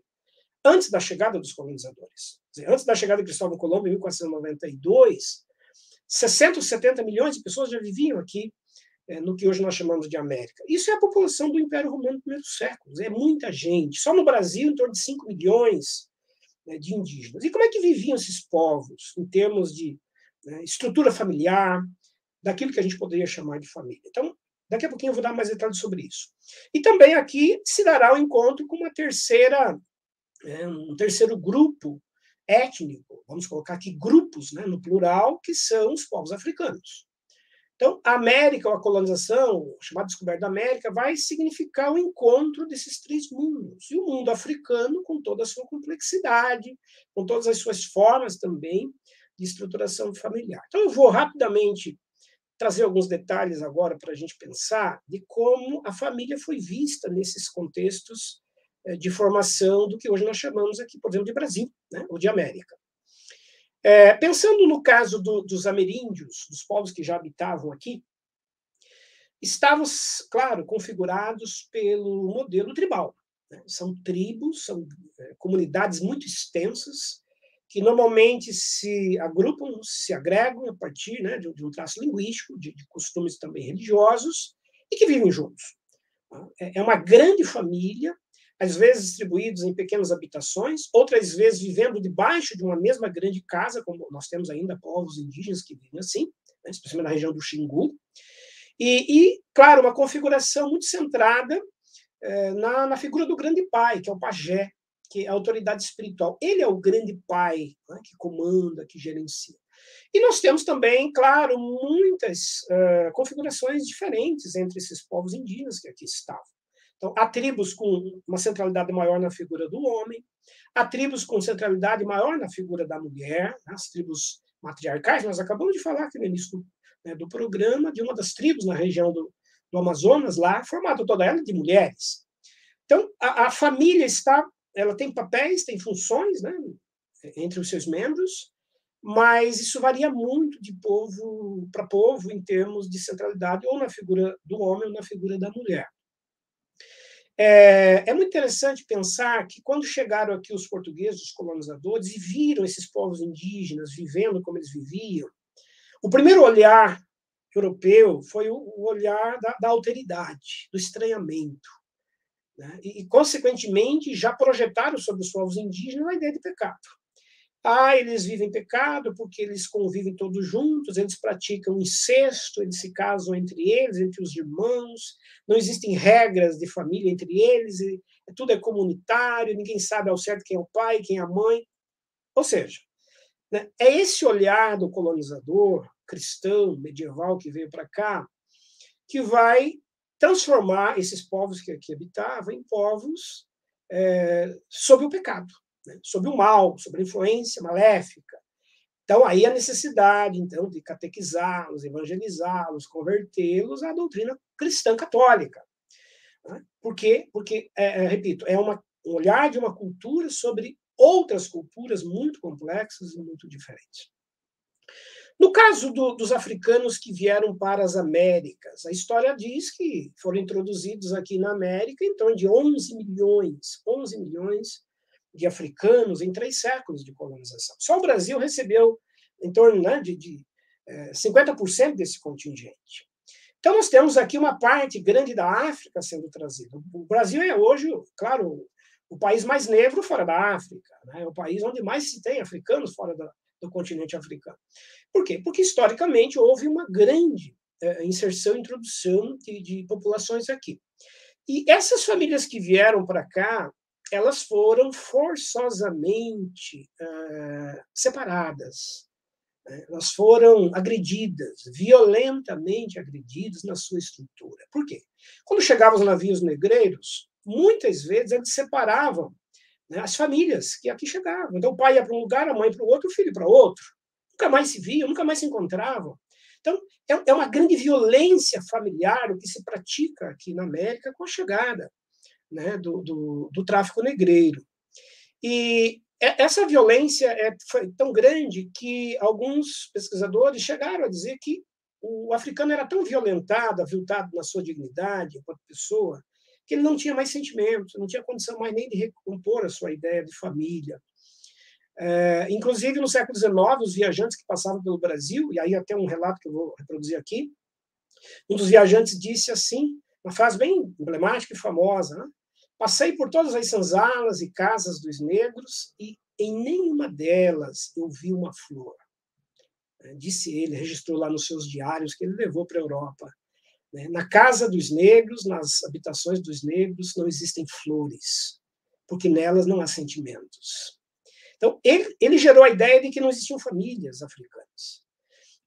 antes da chegada dos colonizadores. Antes da chegada de Cristóvão Colombo, em 1492, 60 ou 70 milhões de pessoas já viviam aqui é, no que hoje nós chamamos de América. Isso é a população do Império Romano no primeiro século, é muita gente. Só no Brasil, em torno de 5 milhões né, de indígenas. E como é que viviam esses povos, em termos de né, estrutura familiar, daquilo que a gente poderia chamar de família. Então, daqui a pouquinho eu vou dar mais detalhes sobre isso. E também aqui se dará o um encontro com uma terceira, é, um terceiro grupo étnico, vamos colocar aqui grupos, né, no plural, que são os povos africanos. Então, a América, ou a colonização, chamada descoberta da América, vai significar o encontro desses três mundos. E o mundo africano, com toda a sua complexidade, com todas as suas formas também de estruturação familiar. Então, eu vou rapidamente trazer alguns detalhes agora para a gente pensar de como a família foi vista nesses contextos de formação do que hoje nós chamamos aqui, por exemplo, de Brasil, né, ou de América. É, pensando no caso do, dos ameríndios, dos povos que já habitavam aqui, estavam, claro, configurados pelo modelo tribal. Né? São tribos, são é, comunidades muito extensas, que normalmente se agrupam, se agregam a partir né, de, de, um traço linguístico, de, de, costumes também religiosos, e que vivem juntos. Tá? É, é uma grande família às vezes distribuídos em pequenas habitações, outras vezes vivendo debaixo de uma mesma grande casa, como nós temos ainda povos indígenas que vivem assim, né, especialmente na região do Xingu. E, e, claro, uma configuração muito centrada é, na, na, figura do grande pai, que é o pajé, que é a autoridade espiritual. Ele é o grande pai né, que comanda, que gerencia. E nós temos também, claro, muitas uh, configurações diferentes entre esses povos indígenas que aqui estavam. Então, há tribos com uma centralidade maior na figura do homem, há tribos com centralidade maior na figura da mulher, né, as tribos matriarcais. Nós acabamos de falar aqui no início do, né, do programa de uma das tribos na região do, do Amazonas, lá, formada toda ela de mulheres. Então, a, a, família está, ela tem papéis, tem funções, né, entre os seus membros, mas isso varia muito de povo para povo em termos de centralidade, ou na figura do homem ou na figura da mulher. É, é, muito interessante pensar que quando chegaram aqui os portugueses, os colonizadores, e viram esses povos indígenas vivendo como eles viviam, o primeiro olhar europeu foi o olhar da, da alteridade, do estranhamento. Né? E, e, consequentemente, já projetaram sobre os povos indígenas a ideia de pecado. Ah, eles vivem pecado porque eles convivem todos juntos, eles praticam incesto, eles se casam entre eles, entre os irmãos, não existem regras de família entre eles, tudo é comunitário, ninguém sabe ao certo quem é o pai, quem é a mãe. Ou seja, né, é esse olhar do colonizador cristão, medieval, que veio para cá, que vai transformar esses povos que aqui habitavam em povos é, sob o pecado né, sobre o mal, sobre a influência maléfica. Então, aí a necessidade, então, de catequizá-los, evangelizá-los, convertê-los à doutrina cristã católica. Né? Por quê? Porque, é, é, repito, é uma, um olhar de uma cultura sobre outras culturas muito complexas e muito diferentes. No caso do, dos africanos que vieram para as Américas, a história diz que foram introduzidos aqui na América torno de 11 milhões, 11 milhões de africanos em três séculos de colonização. Só o Brasil recebeu em torno né, de, de é, 50% desse contingente. Então, nós temos aqui uma parte grande da África sendo trazida. O Brasil é hoje, claro, o país mais negro fora da África, né? é o país onde mais se tem africanos fora da, do continente africano. Por quê? Porque, historicamente, houve uma grande é, inserção e introdução de, de populações aqui. E essas famílias que vieram para cá, elas foram forçosamente uh, separadas. Né? Elas foram agredidas, violentamente agredidas na sua estrutura. Por quê? Quando chegavam os navios negreiros, muitas vezes eles separavam né, as famílias que aqui chegavam. Então, o pai ia para um lugar, a mãe para o outro, o filho para outro. Nunca mais se viam, nunca mais se encontravam. Então, é, é uma grande violência familiar o que se pratica aqui na América com a chegada né, do, do, do tráfico negreiro. E essa violência é, foi tão grande que alguns pesquisadores chegaram a dizer que o africano era tão violentado, aviltado na sua dignidade enquanto pessoa, que ele não tinha mais sentimentos, não tinha condição mais nem de recompor a sua ideia de família. É, inclusive, no século XIX, os viajantes que passavam pelo Brasil, e aí até um relato que eu vou reproduzir aqui, um dos viajantes disse assim, uma frase bem emblemática e famosa, né? Passei por todas as senzalas e casas dos negros e em nenhuma delas eu vi uma flor. né, disse ele, registrou lá nos seus diários que ele levou para a Europa. Né? Na casa dos negros, nas habitações dos negros, não existem flores, porque nelas não há sentimentos. Então, ele, ele gerou a ideia de que não existiam famílias africanas.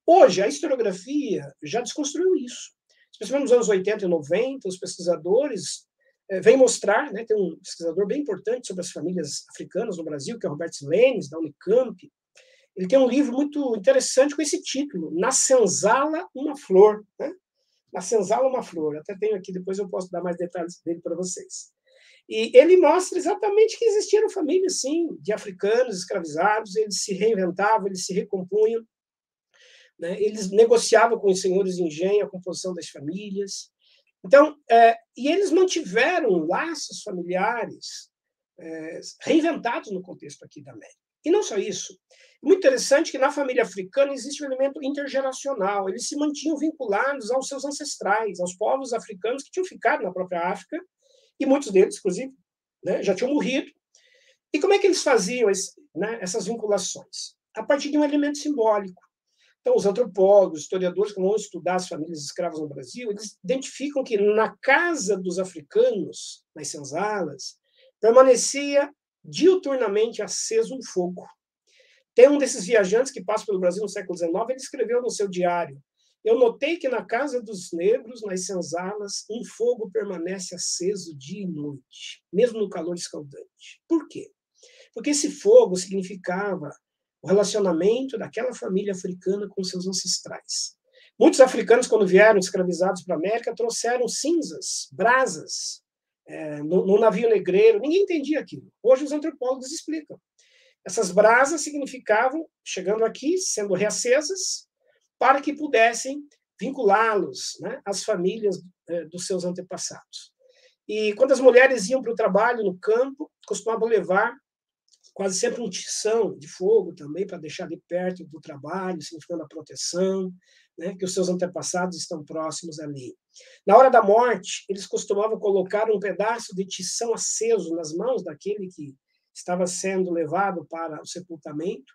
Hoje, a historiografia já desconstruiu isso. Especialmente nos anos 80 e 90, os pesquisadores é, vêm mostrar, né, tem um pesquisador bem importante sobre as famílias africanas no Brasil, que é o Robert Lenes, da Unicamp. Ele tem um livro muito interessante com esse título, Na Senzala, uma Flor. Né? Na Senzala, uma Flor. Até tenho aqui, depois eu posso dar mais detalhes dele para vocês. E ele mostra exatamente que existiram famílias, sim, de africanos escravizados, eles se reinventavam, eles se recompunham, né? eles negociavam com os senhores de engenho a composição das famílias. Então, é, e eles mantiveram laços familiares é, reinventados no contexto aqui da América. E não só isso. Muito interessante que na família africana existe um elemento intergeracional. Eles se mantinham vinculados aos seus ancestrais, aos povos africanos que tinham ficado na própria África e muitos deles, inclusive, né, já tinham morrido. E como é que eles faziam esse, né, essas vinculações? A partir de um elemento simbólico. Então, os antropólogos, historiadores que vão estudar as famílias escravas no Brasil, eles identificam que na casa dos africanos, nas senzalas, permanecia diuturnamente aceso um fogo. Tem um desses viajantes que passa pelo Brasil no século XIX, ele escreveu no seu diário: eu notei que na casa dos negros, nas senzalas, um fogo permanece aceso dia e noite, mesmo no calor escaldante. Por quê? Porque esse fogo significava o relacionamento daquela família africana com seus ancestrais. Muitos africanos, quando vieram escravizados para a América, trouxeram cinzas, brasas, é, no, no navio negreiro. Ninguém entendia aquilo. Hoje os antropólogos explicam. Essas brasas significavam, chegando aqui, sendo reacesas, para que pudessem vinculá-los né, às famílias eh, dos seus antepassados. E quando as mulheres iam para o trabalho no campo, costumavam levar quase sempre um tição de fogo também para deixar de perto do trabalho, significando a proteção, né, que os seus antepassados estão próximos ali. Na hora da morte, eles costumavam colocar um pedaço de tição aceso nas mãos daquele que estava sendo levado para o sepultamento,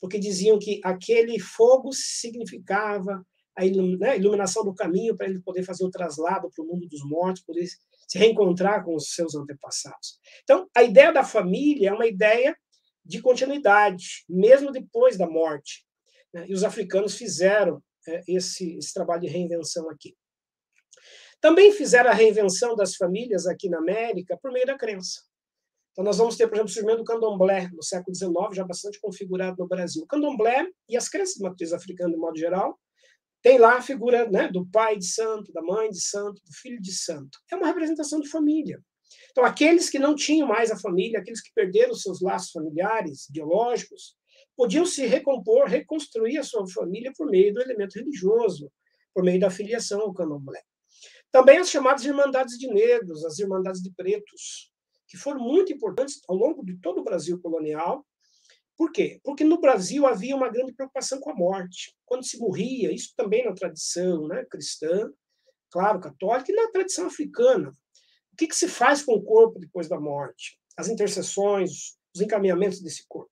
porque diziam que aquele fogo significava a né, iluminação do caminho para ele poder fazer o traslado para o mundo dos mortos, poder se reencontrar com os seus antepassados. Então, a ideia da família é uma ideia de continuidade, mesmo depois da morte. Né? E os africanos fizeram é, esse, esse trabalho de reinvenção aqui. Também fizeram a reinvenção das famílias aqui na América por meio da crença. Então, nós vamos ter, por exemplo, o surgimento do candomblé no século XIX, já bastante configurado no Brasil. O candomblé e as crenças de matriz africana, de modo geral, tem lá a figura né, do pai de santo, da mãe de santo, do filho de santo. É uma representação de família. Então, aqueles que não tinham mais a família, aqueles que perderam seus laços familiares, biológicos, podiam se recompor, reconstruir a sua família por meio do elemento religioso, por meio da filiação ao candomblé. Também as chamadas irmandades de negros, as irmandades de pretos, que foram muito importantes ao longo de todo o Brasil colonial. Por quê? Porque no Brasil havia uma grande preocupação com a morte. Quando se morria, isso também na tradição né, cristã, claro, católica, e na tradição africana. O que, que se faz com o corpo depois da morte? As intercessões, os encaminhamentos desse corpo.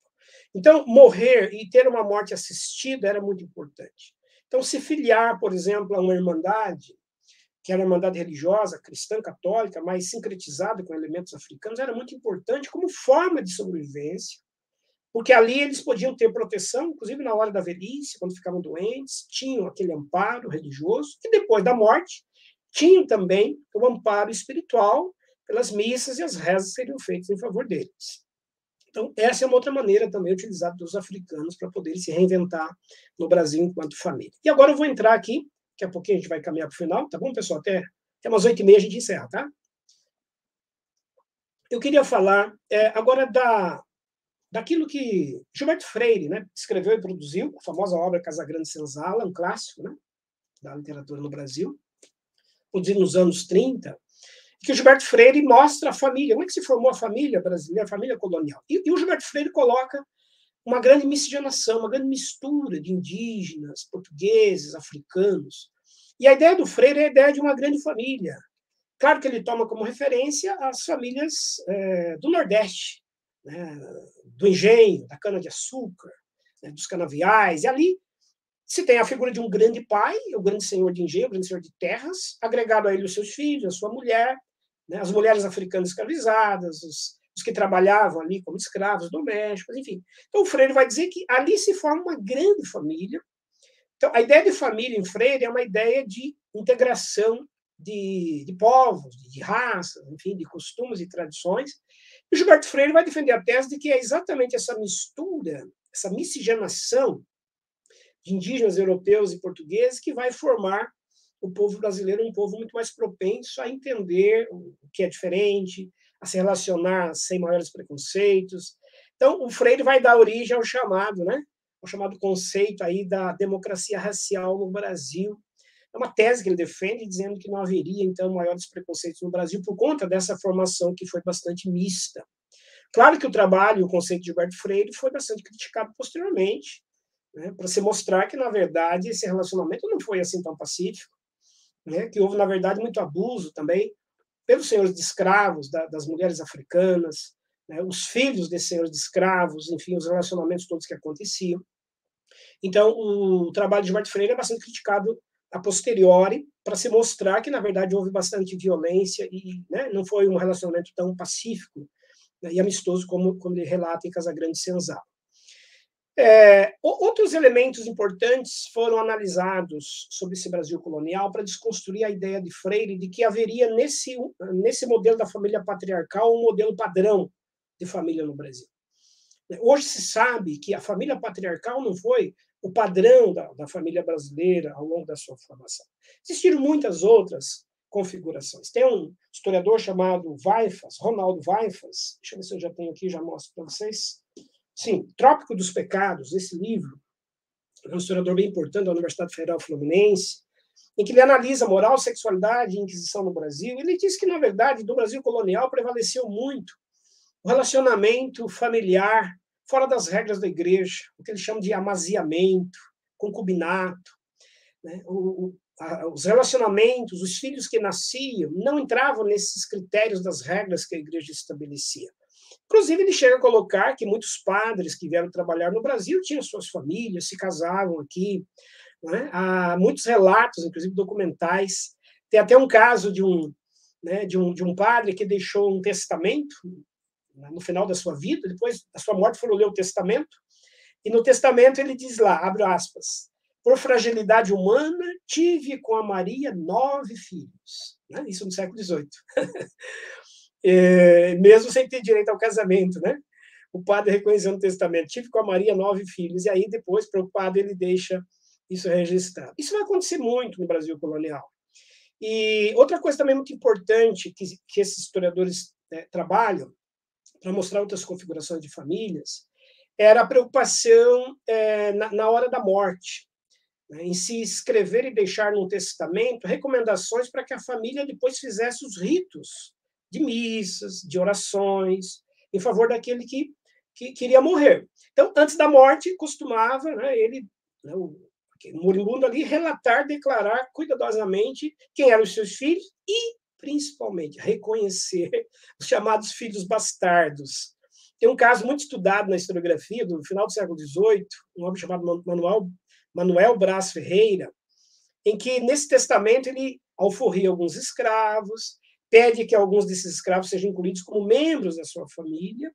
Então, morrer e ter uma morte assistida era muito importante. Então, se filiar, por exemplo, a uma irmandade, que era uma irmandade religiosa, cristã, católica, mas sincretizada com elementos africanos, era muito importante como forma de sobrevivência, porque ali eles podiam ter proteção, inclusive na hora da velhice, quando ficavam doentes, tinham aquele amparo religioso, e depois da morte, tinham também o amparo espiritual pelas missas e as rezas que seriam feitas em favor deles. Então, essa é uma outra maneira também utilizada dos africanos para poderem se reinventar no Brasil enquanto família. E agora eu vou entrar aqui Daqui a pouquinho a gente vai caminhar para o final, tá bom, pessoal? Até, até umas oito e meia a gente encerra, tá? Eu queria falar é, agora da, daquilo que Gilberto Freire né, escreveu e produziu, a famosa obra Casa Grande Senzala, um clássico né, da literatura no Brasil, produzido nos anos 30, que o Gilberto Freire mostra a família, como é que se formou a família brasileira, a família colonial. E, e o Gilberto Freire coloca uma grande miscigenação, uma grande mistura de indígenas, portugueses, africanos. E a ideia do Freire é a ideia de uma grande família. Claro que ele toma como referência as famílias é, do Nordeste, né, do engenho, da cana-de-açúcar, né, dos canaviais, e ali se tem a figura de um grande pai, o grande senhor de engenho, o grande senhor de terras, agregado a ele os seus filhos, a sua mulher, né, as mulheres africanas escravizadas, os, os que trabalhavam ali como escravos domésticos, enfim. Então, o Freire vai dizer que ali se forma uma grande família. Então, a ideia de família em Freire é uma ideia de integração de, de povos, de raças, enfim, de costumes e tradições. E Gilberto Freire vai defender a tese de que é exatamente essa mistura, essa miscigenação de indígenas europeus e portugueses que vai formar o povo brasileiro um povo muito mais propenso a entender o que é diferente, a se relacionar sem maiores preconceitos. Então, o Freire vai dar origem ao chamado, né? O chamado conceito aí da democracia racial no Brasil. É uma tese que ele defende, dizendo que não haveria, então, maiores preconceitos no Brasil por conta dessa formação que foi bastante mista. Claro que o trabalho, o conceito de Gilberto Freire foi bastante criticado posteriormente, né, para se mostrar que, na verdade, esse relacionamento não foi assim tão pacífico, né, que houve, na verdade, muito abuso também pelos senhores de escravos, da, das mulheres africanas, né, os filhos desses senhores de escravos, enfim, os relacionamentos todos que aconteciam. Então, o trabalho de Gilberto Freire é bastante criticado a posteriori, para se mostrar que, na verdade, houve bastante violência e né, não foi um relacionamento tão pacífico né, e amistoso como, como ele relata em Casagrande Senzala. É, outros elementos importantes foram analisados sobre esse Brasil colonial para desconstruir a ideia de Freire de que haveria nesse, nesse modelo da família patriarcal um modelo padrão de família no Brasil. Hoje se sabe que a família patriarcal não foi o padrão da, da família brasileira ao longo da sua formação. Existiram muitas outras configurações. Tem um historiador chamado Vaifas, Ronaldo Vaifas, deixa eu ver se eu já tenho aqui, já mostro para vocês Sim, Trópico dos Pecados, esse livro, é um historiador bem importante da Universidade Federal Fluminense, em que ele analisa moral, sexualidade e inquisição no Brasil. Ele diz que, na verdade, do Brasil colonial prevaleceu muito o relacionamento familiar fora das regras da igreja, o que ele chama de amaziamento, concubinato. Né? O, o, a, os relacionamentos, os filhos que nasciam, não entravam nesses critérios das regras que a igreja estabelecia. Inclusive, ele chega a colocar que muitos padres que vieram trabalhar no Brasil tinham suas famílias, se casavam aqui. Né? Há muitos relatos, inclusive documentais. Tem até um caso de um, né, de um, de um padre que deixou um testamento no final da sua vida, depois da sua morte, foram ler o testamento, e no testamento ele diz lá, abre aspas, por fragilidade humana, tive com a Maria nove filhos. Né? Isso no século XVIII. [laughs] é, mesmo sem ter direito ao casamento, né? O padre reconheceu no testamento, tive com a Maria nove filhos, e aí depois, preocupado, ele deixa isso registrado. Isso vai acontecer muito no Brasil colonial. E outra coisa também muito importante que, que esses historiadores né, trabalham, para mostrar outras configurações de famílias, era a preocupação é, na, na, hora da morte, né, em se escrever e deixar no testamento recomendações para que a família depois fizesse os ritos de missas, de orações, em favor daquele que, que queria morrer. Então, antes da morte, costumava né, ele, né, o, o moribundo ali, relatar, declarar cuidadosamente quem eram os seus filhos e, principalmente, reconhecer [laughs] os chamados filhos bastardos. Tem um caso muito estudado na historiografia do final do século XVIII, um homem chamado Manuel, Manuel Brás Ferreira, em que, nesse testamento, ele alforria alguns escravos, pede que alguns desses escravos sejam incluídos como membros da sua família.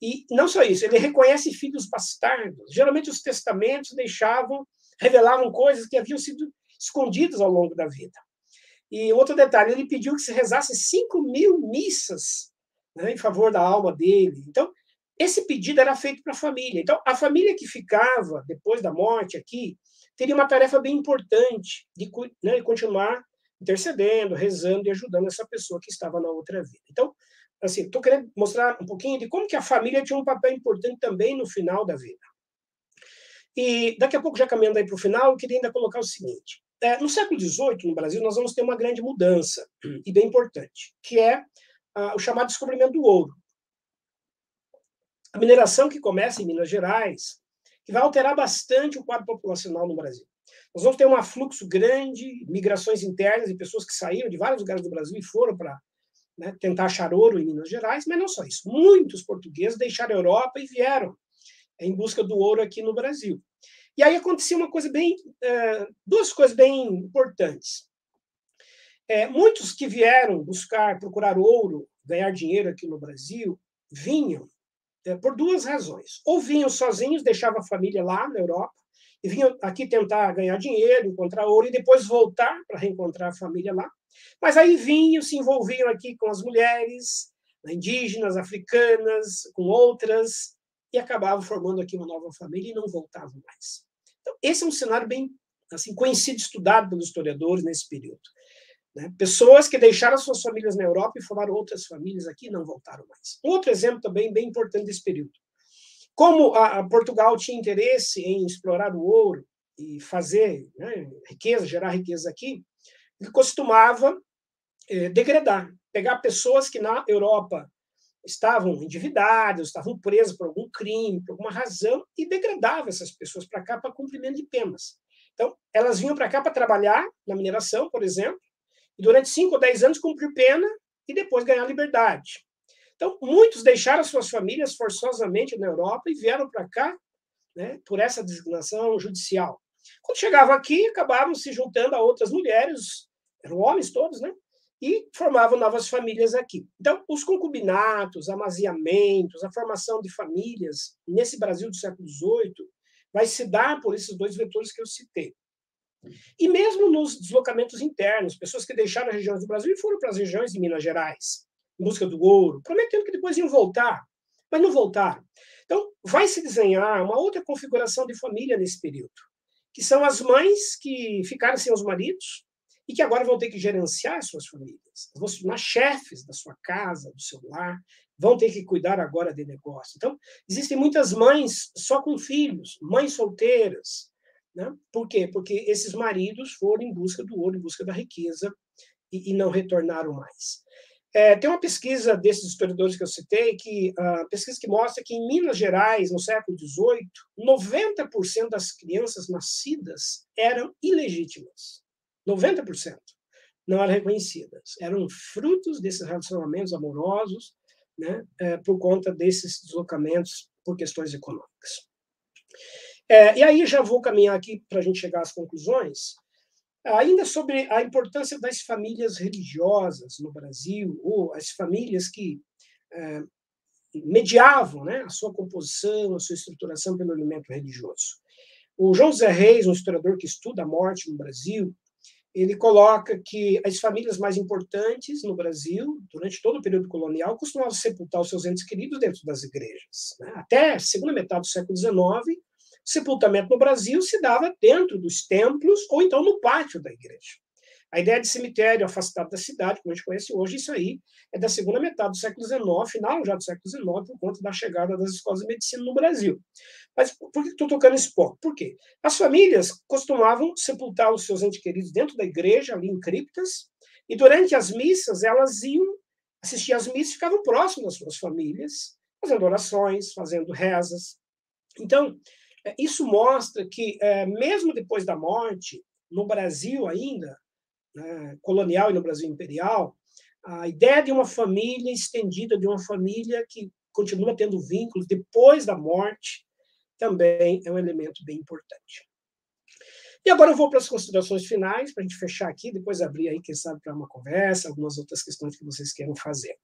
E não só isso, ele reconhece filhos bastardos. Geralmente os testamentos deixavam, revelavam coisas que haviam sido escondidas ao longo da vida. E outro detalhe, ele pediu que se rezasse 5 mil missas né, em favor da alma dele. Então, esse pedido era feito para a família. Então, a família que ficava depois da morte aqui teria uma tarefa bem importante de, né, continuar intercedendo, rezando e ajudando essa pessoa que estava na outra vida. Então, assim, estou querendo mostrar um pouquinho de como que a família tinha um papel importante também no final da vida. E daqui a pouco, já caminhando aí para o final, eu queria ainda colocar o seguinte. É, no século XVIII, no Brasil, nós vamos ter uma grande mudança, e bem importante, que é o chamado descobrimento do ouro. A mineração que começa em Minas Gerais, que vai alterar bastante o quadro populacional no Brasil. Nós vamos ter um afluxo grande, migrações internas e pessoas que saíram de vários lugares do Brasil e foram para né, tentar achar ouro em Minas Gerais, mas não só isso. Muitos portugueses deixaram a Europa e vieram em busca do ouro aqui no Brasil. E aí acontecia uma coisa bem, é, duas coisas bem importantes. É, muitos que vieram buscar, procurar ouro, ganhar dinheiro aqui no Brasil, vinham é, por duas razões. Ou vinham sozinhos, deixavam a família lá na Europa, e vinham aqui tentar ganhar dinheiro, encontrar ouro, e depois voltar para reencontrar a família lá. Mas aí vinham, se envolviam aqui com as mulheres, né, indígenas, africanas, com outras, e acabavam formando aqui uma nova família e não voltavam mais. Então, esse é um cenário bem assim conhecido, estudado pelos historiadores nesse período. Né? Pessoas que deixaram suas famílias na Europa e formaram outras famílias aqui e não voltaram mais. Outro exemplo também bem importante desse período. Como a, a Portugal tinha interesse em explorar o ouro e fazer né, riqueza, gerar riqueza aqui, ele costumava eh, degradar, pegar pessoas que na Europa estavam endividadas, estavam presas por algum crime, por alguma razão, e degradava essas pessoas para cá para cumprimento de penas. Então, elas vinham para cá para trabalhar na mineração, por exemplo, e durante 5 ou 10 anos cumprir pena e depois ganhar liberdade. Então, muitos deixaram suas famílias forçosamente na Europa e vieram para cá né, por essa designação judicial. Quando chegavam aqui, acabavam se juntando a outras mulheres, eram homens todos, né? E formavam novas famílias aqui. Então, os concubinatos, amaziamentos, a formação de famílias nesse Brasil do século XVIII vai se dar por esses dois vetores que eu citei. E mesmo nos deslocamentos internos, pessoas que deixaram as regiões do Brasil e foram para as regiões de Minas Gerais, em busca do ouro, prometendo que depois iam voltar, mas não voltaram. Então, vai se desenhar uma outra configuração de família nesse período, que são as mães que ficaram sem os maridos e que agora vão ter que gerenciar as suas famílias, vão se tornar chefes da sua casa, do seu lar, vão ter que cuidar agora de negócio. Então, existem muitas mães só com filhos, mães solteiras, né? Por quê? Porque esses maridos foram em busca do ouro, em busca da riqueza, e, e não retornaram mais. É, tem uma pesquisa desses historiadores que eu citei, que uh, pesquisa que mostra que em Minas Gerais, no século XVIII, 90% das crianças nascidas eram ilegítimas. 90% não eram reconhecidas. Eram frutos desses relacionamentos amorosos, né, é, por conta desses deslocamentos por questões econômicas. É, e aí já vou caminhar aqui para a gente chegar às conclusões. Ainda sobre a importância das famílias religiosas no Brasil, ou as famílias que é, mediavam né, a sua composição, a sua estruturação pelo elemento religioso. O João José Reis, um historiador que estuda a morte no Brasil, ele coloca que as famílias mais importantes no Brasil, durante todo o período colonial, costumavam sepultar os seus entes queridos dentro das igrejas. Né? Até a segunda metade do século XIX, sepultamento no Brasil se dava dentro dos templos ou então no pátio da igreja. A ideia de cemitério afastado da cidade, como a gente conhece hoje, isso aí é da segunda metade do século XIX, final já do século XIX, por conta da chegada das escolas de medicina no Brasil. Mas por que estou tocando esse ponto? Por quê? As famílias costumavam sepultar os seus entes queridos dentro da igreja, ali em criptas, e durante as missas elas iam assistir às missas, ficavam próximas das suas famílias, fazendo orações, fazendo rezas. Então, é, isso mostra que, é, mesmo depois da morte, no Brasil ainda, né, colonial e no Brasil imperial, a ideia de uma família estendida, de uma família que continua tendo vínculos depois da morte, também é um elemento bem importante. E agora eu vou para as considerações finais, para a gente fechar aqui, depois abrir aí, quem sabe, para uma conversa, algumas outras questões que vocês queiram fazer.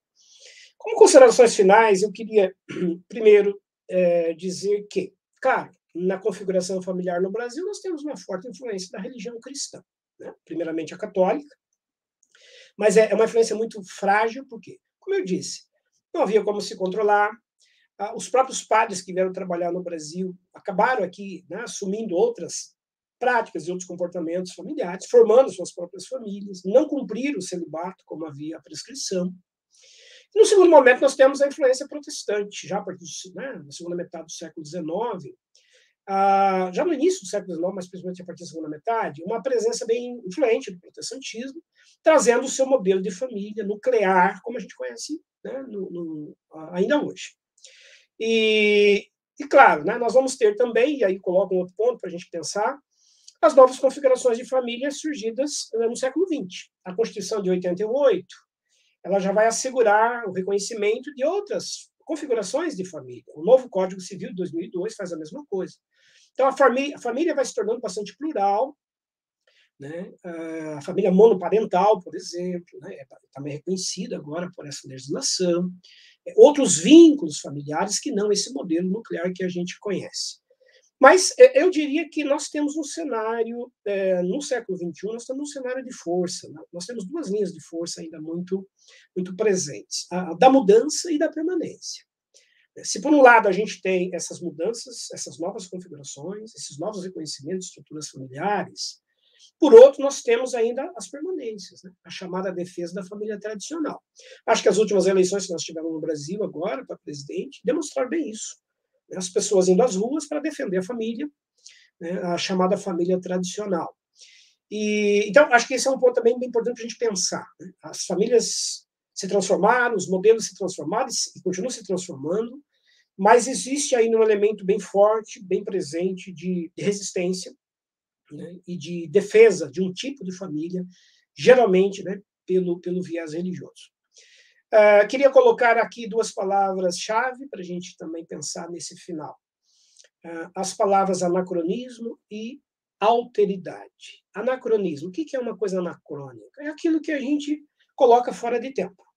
Como considerações finais, eu queria, [clears throat] primeiro, é, dizer que, claro, na configuração familiar no Brasil, nós temos uma forte influência da religião cristã. Né? Primeiramente a católica, mas é, é uma influência muito frágil, porque, como eu disse, não havia como se controlar. Ah, os próprios padres que vieram trabalhar no Brasil acabaram aqui né, assumindo outras práticas e outros comportamentos familiares, formando suas próprias famílias, não cumpriram o celibato como havia a prescrição. No segundo momento, nós temos a influência protestante, já a partir né, da segunda metade do século XIX, ah, já no início do século XIX, mas principalmente a partir da segunda metade, uma presença bem influente do protestantismo, trazendo o seu modelo de família nuclear, como a gente conhece né, no, no, ainda hoje. E, e claro, né, nós vamos ter também, e aí coloco um outro ponto para a gente pensar, as novas configurações de família surgidas né, no século XX. A Constituição de 88, ela já vai assegurar o reconhecimento de outras configurações de família. O novo Código Civil de 2002 faz a mesma coisa. Então, a família, a família vai se tornando bastante plural, né? a família monoparental, por exemplo, né? é também reconhecida agora por essa legislação. Outros vínculos familiares que não esse modelo nuclear que a gente conhece. Mas é, eu diria que nós temos um cenário, é, no século XXI, nós temos um cenário de força. Né? Nós temos duas linhas de força ainda muito, muito presentes: a da mudança e da permanência. Se, por um lado, a gente tem essas mudanças, essas novas configurações, esses novos reconhecimentos de estruturas familiares, por outro, nós temos ainda as permanências, né? a chamada defesa da família tradicional. Acho que as últimas eleições que nós tivemos no Brasil agora, para presidente, demonstraram bem isso as pessoas indo às ruas para defender a família, né, a chamada família tradicional. E, então, acho que esse é um ponto também bem importante para a gente pensar. Né? As famílias se transformaram, os modelos se transformaram e continuam se transformando, mas existe aí um elemento bem forte, bem presente de, de resistência né, e de defesa de um tipo de família, geralmente né, pelo, pelo viés religioso. Uh, queria colocar aqui duas palavras-chave para a gente também pensar nesse final. Uh, as palavras anacronismo e alteridade. Anacronismo, o que é uma coisa anacrônica? É aquilo que a gente coloca fora de tempo.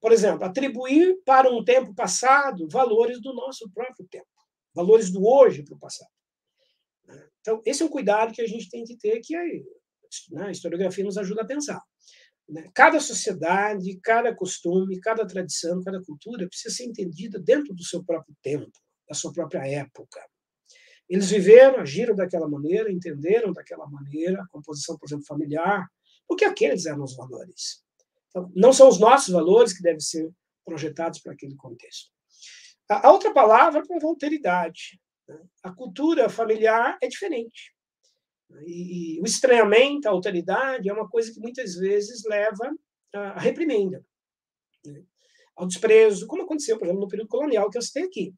Por exemplo, atribuir para um tempo passado valores do nosso próprio tempo, valores do hoje para o passado. Então, esse é um cuidado que a gente tem que ter, que a, né, a historiografia nos ajuda a pensar. Né? Cada sociedade, cada costume, cada tradição, cada cultura precisa ser entendida dentro do seu próprio tempo, da sua própria época. Eles viveram, agiram daquela maneira, entenderam daquela maneira a composição, por exemplo, familiar, porque aqueles eram os valores. Então, não são os nossos valores que devem ser projetados para aquele contexto. A outra palavra é alteridade. Né? A cultura familiar é diferente. E, o estranhamento, a autoridade, é uma coisa que muitas vezes leva à reprimenda, né? ao desprezo, como aconteceu, por exemplo, no período colonial que eu citei aqui,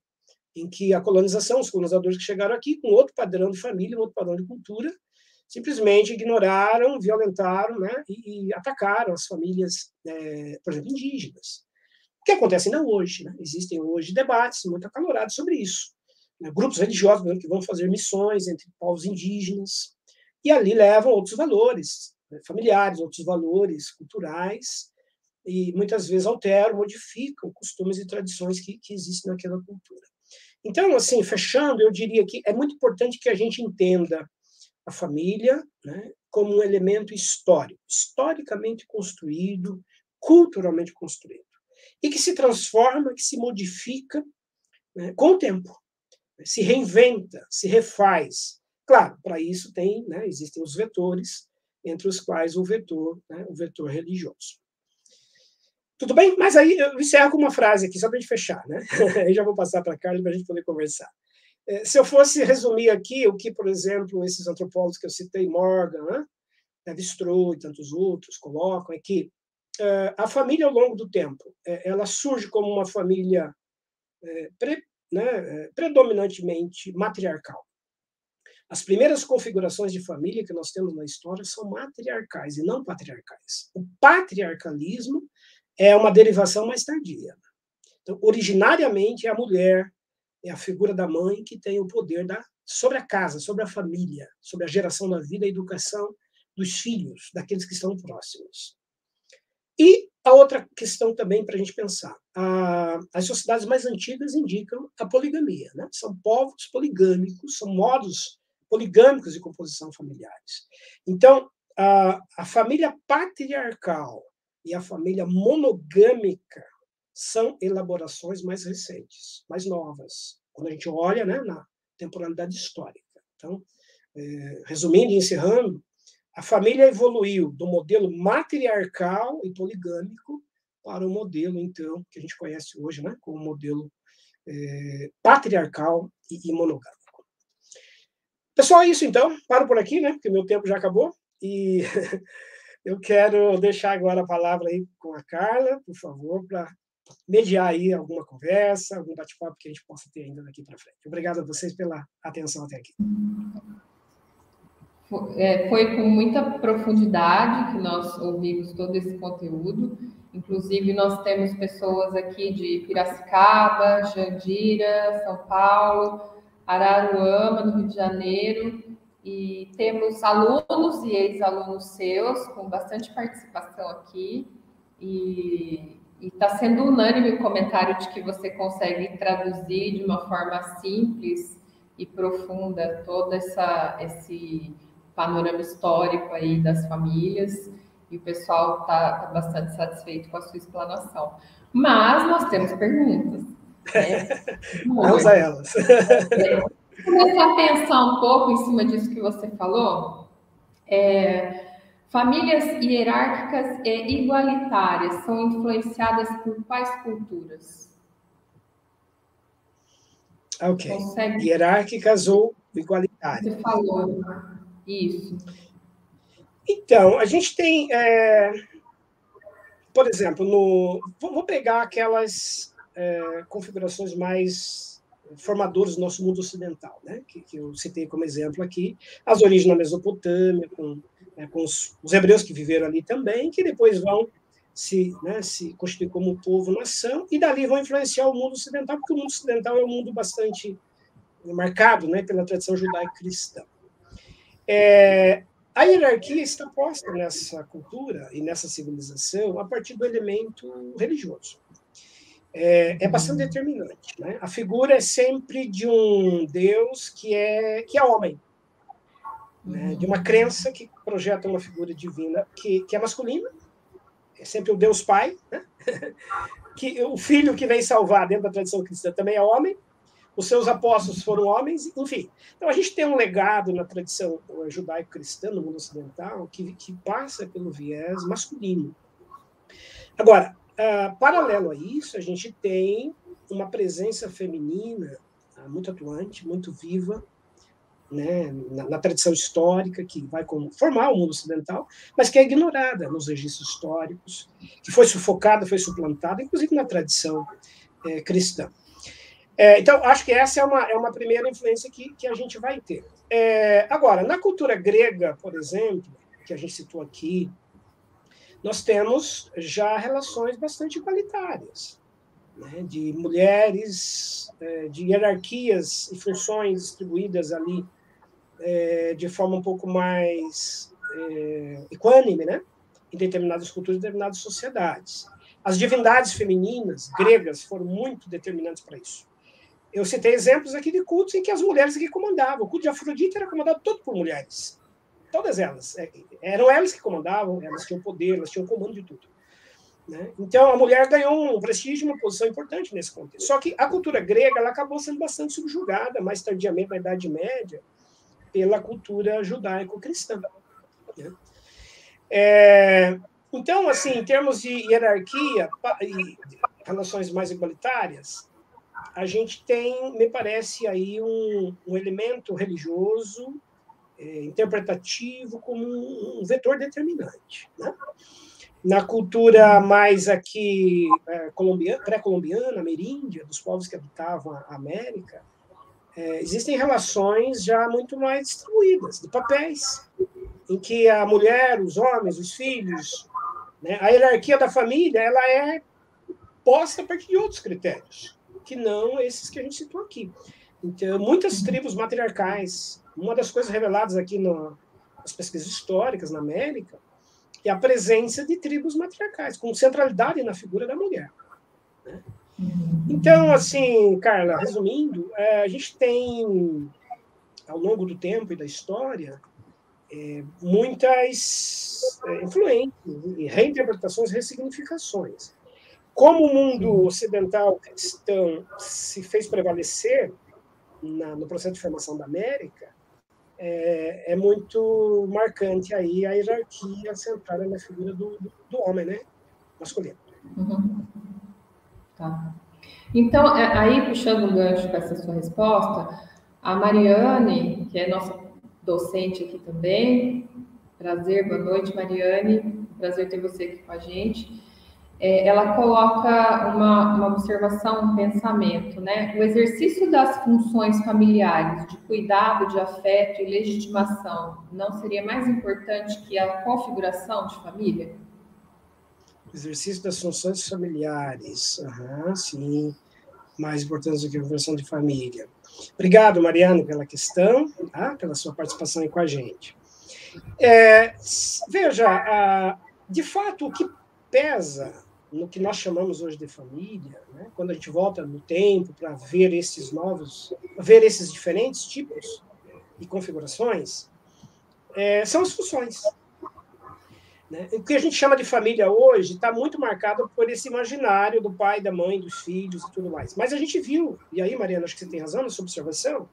em que a colonização, os colonizadores que chegaram aqui com outro padrão de família, outro padrão de cultura, simplesmente ignoraram, violentaram né? e, e atacaram as famílias, é, por exemplo, indígenas. O que acontece ainda hoje? Né? Existem hoje debates muito acalorados sobre isso. Né? Grupos religiosos que vão fazer missões entre povos indígenas, e ali levam outros valores né, familiares, outros valores culturais, e muitas vezes alteram, modificam costumes e tradições que, que existem naquela cultura. Então, assim, fechando, eu diria que é muito importante que a gente entenda a família né, como um elemento histórico, historicamente construído, culturalmente construído, e que se transforma, que se modifica né, com o tempo, se reinventa, se refaz, Claro, para isso tem, né, existem os vetores, entre os quais o vetor, né, o vetor religioso. Tudo bem? Mas aí eu encerro com uma frase aqui, só para a gente fechar, né? [laughs] aí já vou passar para a Carla para a gente poder conversar. É, se eu fosse resumir aqui o que, por exemplo, esses antropólogos que eu citei, Morgan, né, levi e tantos outros, colocam, é que uh, a família, ao longo do tempo, é, ela surge como uma família é, pre, né, predominantemente matriarcal. As primeiras configurações de família que nós temos na história são matriarcais e não patriarcais. O patriarcalismo é uma derivação mais tardia. Então, originariamente, é a mulher, é a figura da mãe que tem o poder da, sobre a casa, sobre a família, sobre a geração da vida e educação dos filhos, daqueles que estão próximos. E a outra questão também para a gente pensar: a, as sociedades mais antigas indicam a poligamia. Né? São povos poligâmicos, são modos poligâmicos de composição familiares. Então, a, a família patriarcal e a família monogâmica são elaborações mais recentes, mais novas, quando a gente olha né, na temporalidade histórica. Então, é, resumindo e encerrando, a família evoluiu do modelo matriarcal e poligâmico para o modelo, então, que a gente conhece hoje né, como modelo é, patriarcal e, e monogâmico. Pessoal, é isso então. Paro por aqui, né? Porque meu tempo já acabou. E [laughs] eu quero deixar agora a palavra aí com a Carla, por favor, para mediar aí alguma conversa, algum bate-papo que a gente possa ter ainda daqui para frente. Obrigado a vocês pela atenção até aqui. É, foi com muita profundidade que nós ouvimos todo esse conteúdo. Inclusive, nós temos pessoas aqui de Piracicaba, Jandira, São Paulo, Araruama, no Rio de Janeiro, e temos alunos e ex-alunos seus com bastante participação aqui. E está sendo unânime o comentário de que você consegue traduzir de uma forma simples e profunda todo essa, esse panorama histórico aí das famílias. E o pessoal está tá bastante satisfeito com a sua explanação. Mas nós temos perguntas. Né? [laughs] Vamos a elas. [laughs] Começar a pensar um pouco em cima disso que você falou. É, Famílias hierárquicas e igualitárias são influenciadas por quais culturas? Ok. Consegue... Hierárquicas ou igualitárias? Você falou. Isso. Então, a gente tem, é, por exemplo, no, vou pegar aquelas é, configurações mais formadoras do nosso mundo ocidental, né? que, que eu citei como exemplo aqui, as origens na Mesopotâmia, com né, com os, os, hebreus que viveram ali também, que depois vão se, né, se constituir como povo-nação, e dali vão influenciar o mundo ocidental, porque o mundo ocidental é um mundo bastante marcado né, pela tradição judaico-cristã. É, a hierarquia está posta nessa cultura e nessa civilização a partir do elemento religioso. É, é bastante determinante. Né? A figura é sempre de um Deus que é, que é homem, né, de uma crença que projeta uma figura divina que, que é masculina, é sempre o Deus Pai, né? [laughs] que o filho que vem salvar dentro da tradição cristã também é homem, os seus apóstolos foram homens, enfim. Então a gente tem um legado na tradição judaico-cristã, no mundo ocidental, que, que passa pelo viés masculino. Agora, uh, paralelo a isso, a gente tem uma presença feminina uh, muito atuante, muito viva, né, na, na, tradição histórica que vai formar o mundo ocidental, mas que é ignorada nos registros históricos, que foi sufocada, foi suplantada, inclusive na tradição é, cristã. É, então, acho que essa é uma, é uma primeira influência que, que a gente vai ter. É, agora, na cultura grega, por exemplo, que a gente citou aqui, nós temos já relações bastante igualitárias, né, de mulheres, é, de hierarquias e funções distribuídas ali é, de forma um pouco mais é, equânime, né? em determinadas culturas, em determinadas sociedades. As divindades femininas gregas foram muito determinantes para isso. Eu citei exemplos aqui de cultos em que as mulheres que comandavam. O culto de Afrodite era comandado todo por mulheres. Todas elas. É, eram elas que comandavam, elas tinham poder, elas tinham comando de tudo. Né? Então, a mulher ganhou um prestígio, uma posição importante nesse contexto. Só que a cultura grega ela acabou sendo bastante subjugada, mais tardiamente, na Idade Média, pela cultura judaico-cristã. Né? É, então, assim, em termos de hierarquia e relações mais igualitárias, a gente tem, me parece, aí um, um elemento religioso é, interpretativo como um, um vetor determinante. Né? Na cultura mais aqui é, pré-colombiana, ameríndia, dos povos que habitavam a América, é, existem relações já muito mais distribuídas, de papéis, em que a mulher, os homens, os filhos, né, a hierarquia da família, ela é posta a partir de outros critérios, que não esses que a gente citou aqui. Então, muitas tribos matriarcais, uma das coisas reveladas aqui no, nas pesquisas históricas na América, é a presença de tribos matriarcais, com centralidade na figura da mulher. Né? Então, assim, Carla, resumindo, é, a gente tem, ao longo do tempo e da história, é, muitas é, influências, reinterpretações, ressignificações. Como o mundo ocidental cristão se fez prevalecer na, no processo de formação da América, é, é, muito marcante aí a hierarquia centrada na figura do, do, do homem, né, masculino. Uhum. Tá. Então, é, aí puxando o gancho com essa sua resposta, a Mariane, que é nossa docente aqui também, prazer, boa noite, Mariane, prazer ter você aqui com a gente. É, ela coloca uma, uma observação, um pensamento, né? O exercício das funções familiares de cuidado, de afeto e legitimação não seria mais importante que a configuração de família? Exercício das funções familiares. Aham, sim. Mais importante do que a função de família. Obrigado, Mariano, pela questão, tá? pela sua participação aí com a gente. É, veja, de fato, o que pesa no que nós chamamos hoje de família, né? quando a gente volta no tempo para ver esses novos, ver esses diferentes tipos e configurações, é, são as funções. Né? O que a gente chama de família hoje está muito marcado por esse imaginário do pai, da mãe, dos filhos e tudo mais. Mas a gente viu, e aí, Mariana, acho que você tem razão na sua observação,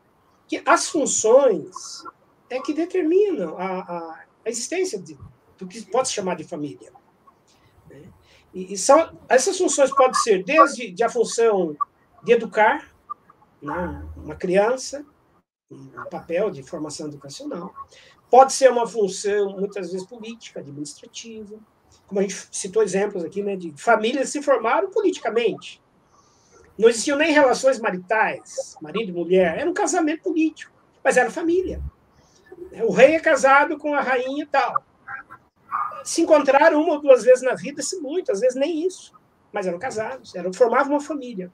que as funções é que determinam a, a, a existência de, do que pode se chamar de família. E, e são, essas funções podem ser desde de a função de educar né, uma criança, um papel de formação educacional, pode ser uma função, muitas vezes, política, administrativa, como a gente citou exemplos aqui, né, de famílias se formaram politicamente. Não existiam nem relações maritais, marido e mulher, era um casamento político, mas era família. O rei é casado com a rainha e tal se encontraram uma ou duas vezes na vida, se muito, às vezes nem isso, mas eram casados, eram, formavam uma família.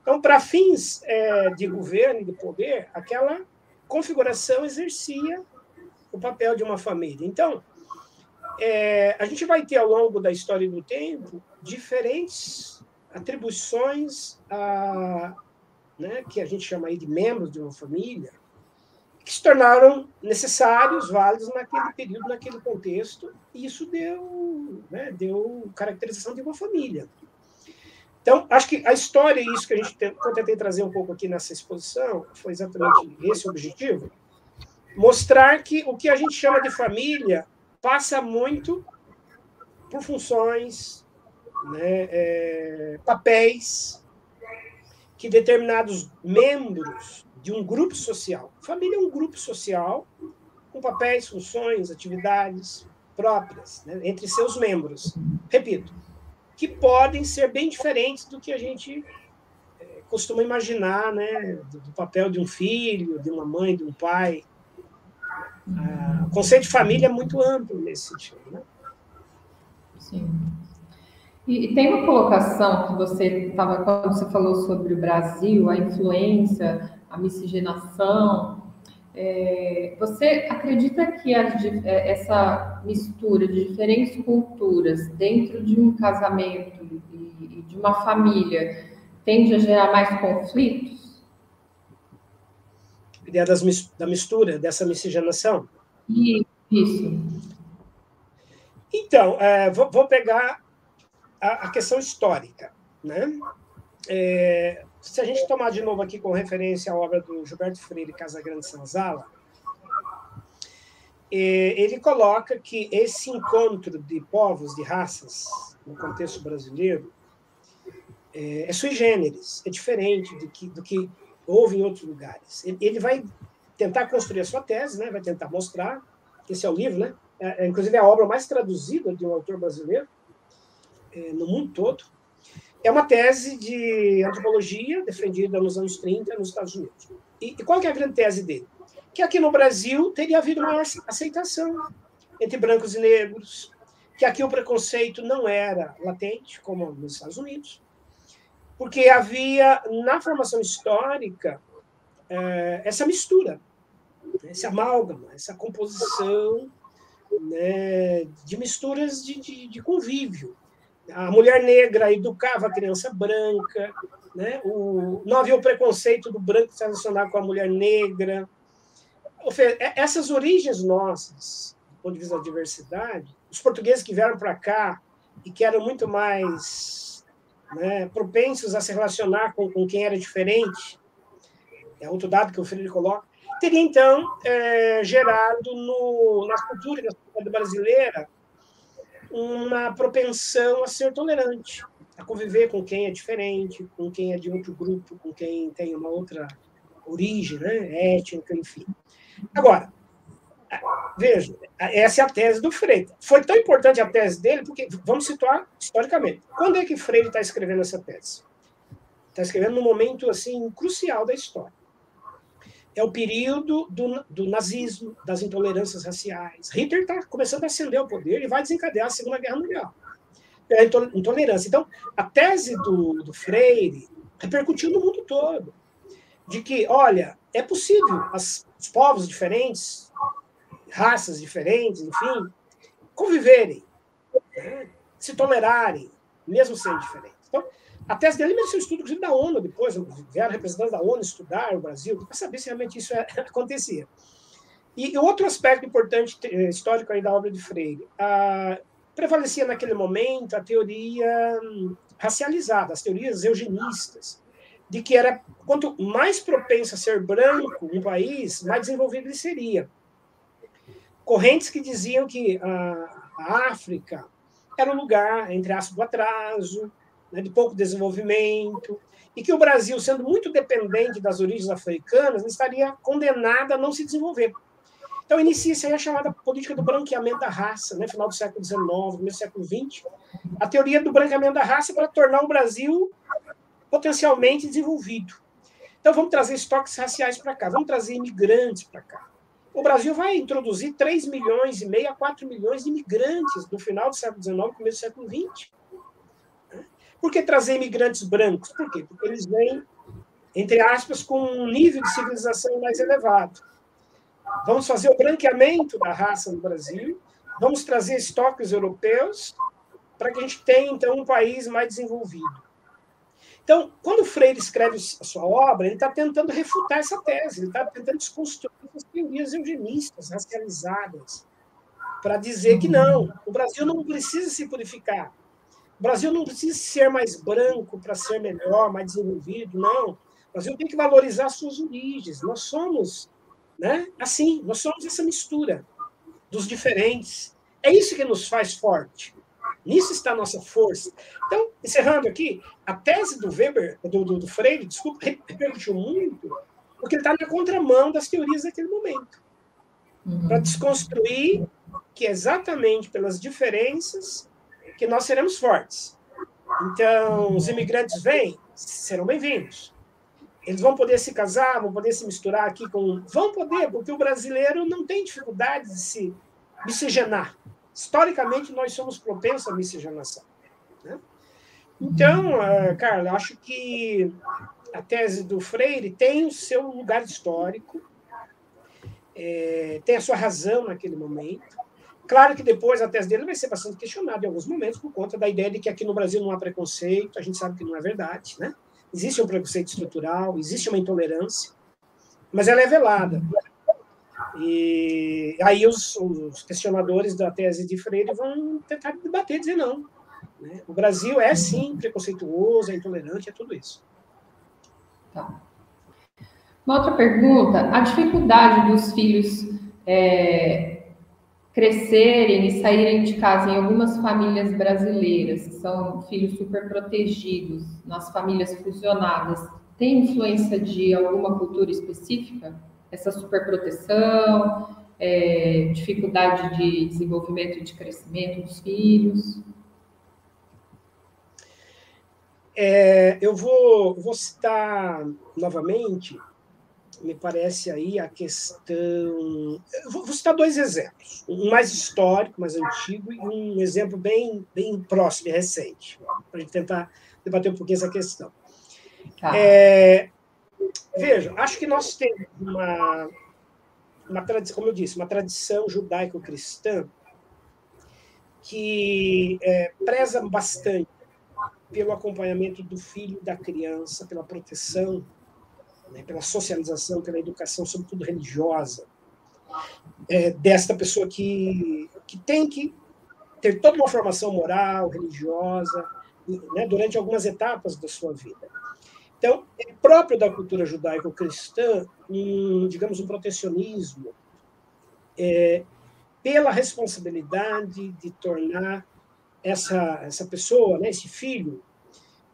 Então, para fins é, de governo e de poder, aquela configuração exercia o papel de uma família. Então, é, a gente vai ter ao longo da história do tempo diferentes atribuições a, né, que a gente chama aí de membros de uma família, que se tornaram necessários, válidos naquele período, naquele contexto, e isso deu, né, deu caracterização de uma família. Então, acho que a história, e isso que a gente eu tentei trazer um pouco aqui nessa exposição, foi exatamente esse objetivo, mostrar que o que a gente chama de família passa muito por funções, né, é, papéis que determinados membros de um grupo social. Família é um grupo social com papéis, funções, atividades próprias né, entre seus membros. Repito, que podem ser bem diferentes do que a gente é, costuma imaginar, né, do, do, papel de um filho, de uma mãe, de um pai. Ah, o conceito de família é muito amplo nesse sentido. Né? Sim. E, e tem uma colocação que você estava quando você falou sobre o Brasil, a influência a miscigenação. É, você acredita que é, essa mistura de diferentes culturas dentro de um casamento e, e de uma família tende a gerar mais conflitos? Ideia das, da mistura, dessa miscigenação? Isso. Então, é, vou, vou, pegar a, a, questão histórica. Né? É, se a gente tomar de novo aqui com referência a obra do Gilberto Freire Casagrande Sanzala, é, ele coloca que esse encontro de povos, de raças, no contexto brasileiro, é, é sui generis, é diferente do que, do que houve em outros lugares. Ele vai tentar construir a sua tese, né? vai tentar mostrar, esse é o livro, né? É, é inclusive é a obra mais traduzida de um autor brasileiro é, no mundo todo, é uma tese de antropologia defendida nos anos 30 nos Estados Unidos. E, e qual é a grande tese dele? Que aqui no Brasil teria havido maior aceitação entre brancos e negros, que aqui o preconceito não era latente, como nos Estados Unidos, porque havia na formação histórica é, essa mistura, esse amálgama, essa composição né, de misturas de, de, de convívio a mulher negra educava a criança branca, né? o, não havia o preconceito do branco se relacionar com a mulher negra. É, essas origens nossas, do ponto de vista da diversidade, os portugueses que vieram para cá e que eram muito mais né, propensos a se relacionar com, com quem era diferente, é outro dado que o Freire coloca, teria então é, gerado no, na cultura da sociedade brasileira uma propensão a ser tolerante, a conviver com quem é diferente, com quem é de outro grupo, com quem tem uma outra origem né, étnica, enfim. Agora, veja, essa é a tese do Freire. Foi tão importante a tese dele, porque, vamos situar historicamente, quando é que Freire está escrevendo essa tese? Está escrevendo num momento assim crucial da história é o período do, do, nazismo, das intolerâncias raciais. Hitler está começando a ascender ao poder e vai desencadear a Segunda Guerra Mundial. É intolerância. Então, a tese do, do Freire repercutiu no mundo todo. de que, olha, é possível as, os povos diferentes, raças diferentes, enfim, conviverem, né? se tolerarem, mesmo sendo diferentes. Então, a tese dele mereceu estudo, inclusive, da ONU depois, vieram representantes da ONU estudar o Brasil, para saber se realmente isso é, [laughs] acontecia. E outro aspecto importante eh, histórico aí da obra de Freire, a, prevalecia naquele momento a teoria hum, racializada, as teorias eugenistas, de que era quanto mais propenso a ser branco um país, mais desenvolvido ele seria. Correntes que diziam que a, a África era um lugar, entre aspas, do atraso, né, de pouco desenvolvimento, e que o Brasil, sendo muito dependente das origens africanas, estaria condenado a não se desenvolver. Então, inicia-se a chamada política do branqueamento da raça, né, final do século XIX, começo do século XX, a teoria do branqueamento da raça para tornar o Brasil potencialmente desenvolvido. Então, vamos trazer estoques raciais para cá, vamos trazer imigrantes para cá. O Brasil vai introduzir 3 milhões e meio a 4 milhões de imigrantes no final do século XIX, começo do século XX. Por que trazer imigrantes brancos? Por quê? Porque eles vêm, entre aspas, com um nível de civilização mais elevado. Vamos fazer o branqueamento da raça no Brasil, vamos trazer estoques europeus para que a gente tenha, então, um país mais desenvolvido. Então, quando o Freire escreve a sua obra, ele está tentando refutar essa tese, ele está tentando desconstruir as teorias eugenistas, racializadas, para dizer que não, o Brasil não precisa se purificar, o Brasil não precisa ser mais branco para ser melhor, mais desenvolvido, não. O Brasil tem que valorizar suas origens. Nós somos, né? Assim, nós somos essa mistura dos diferentes. É isso que nos faz forte. Nisso está a nossa força. Então, encerrando aqui, a tese do Weber, do, do, do Freire, desculpa, repercutiu muito, porque ele está na contramão das teorias daquele momento. Uhum. Para desconstruir que exatamente pelas diferenças que nós seremos fortes. Então, os imigrantes vêm, serão bem-vindos. Eles vão poder se casar, vão poder se misturar aqui com. Vão poder, porque o brasileiro não tem dificuldade de se miscigenar. Historicamente, nós somos propensos à miscigenação. Né? Então, uh, Carla, acho que a tese do Freire tem o seu lugar histórico, é, tem a sua razão naquele momento. Claro que depois a tese dele vai ser bastante questionada em alguns momentos por conta da ideia de que aqui no Brasil não há preconceito, a gente sabe que não é verdade, né? Existe um preconceito estrutural, existe uma intolerância, mas ela é velada. E aí os, os, questionadores da tese de Freire vão tentar debater, dizer não. Né? O Brasil é sim preconceituoso, é intolerante, é tudo isso. Tá. Uma outra pergunta: a dificuldade dos filhos é, crescerem e saírem de casa em algumas famílias brasileiras, que são filhos super protegidos, nas famílias fusionadas, tem influência de alguma cultura específica? Essa superproteção, é, dificuldade de desenvolvimento e de crescimento dos filhos? É, eu vou, vou citar novamente, me parece aí a questão. Vou, vou, citar dois exemplos: um mais histórico, mais antigo, e um exemplo bem, bem próximo e recente, para a gente tentar debater um pouquinho essa questão. Tá. É, Veja, acho que nós temos uma, uma tradição, como eu disse, uma tradição judaico-cristã que é, preza bastante pelo acompanhamento do filho da criança, pela proteção, né, pela socialização, pela educação, sobretudo religiosa, é, desta pessoa que, que tem que ter toda uma formação moral, religiosa, né, durante algumas etapas da sua vida. Então, é próprio da cultura judaico-cristã, digamos, um protecionismo é, pela responsabilidade de tornar essa, essa pessoa, né, esse filho,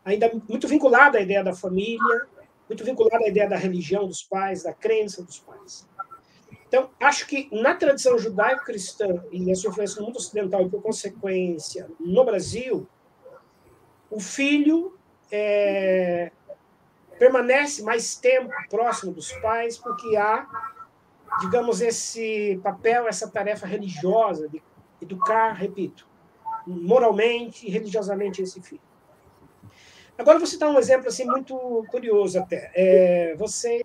ainda muito vinculado à ideia da família, muito vinculado à ideia da religião dos pais, da crença dos pais. Então, acho que na tradição judaico-cristã e a sua influência no mundo ocidental e, por consequência, no Brasil, o filho é, permanece mais tempo próximo dos pais, porque há, digamos, esse papel, essa tarefa religiosa de educar, repito, moralmente e religiosamente esse filho. Agora, vou citar um exemplo assim, muito curioso até. É, você,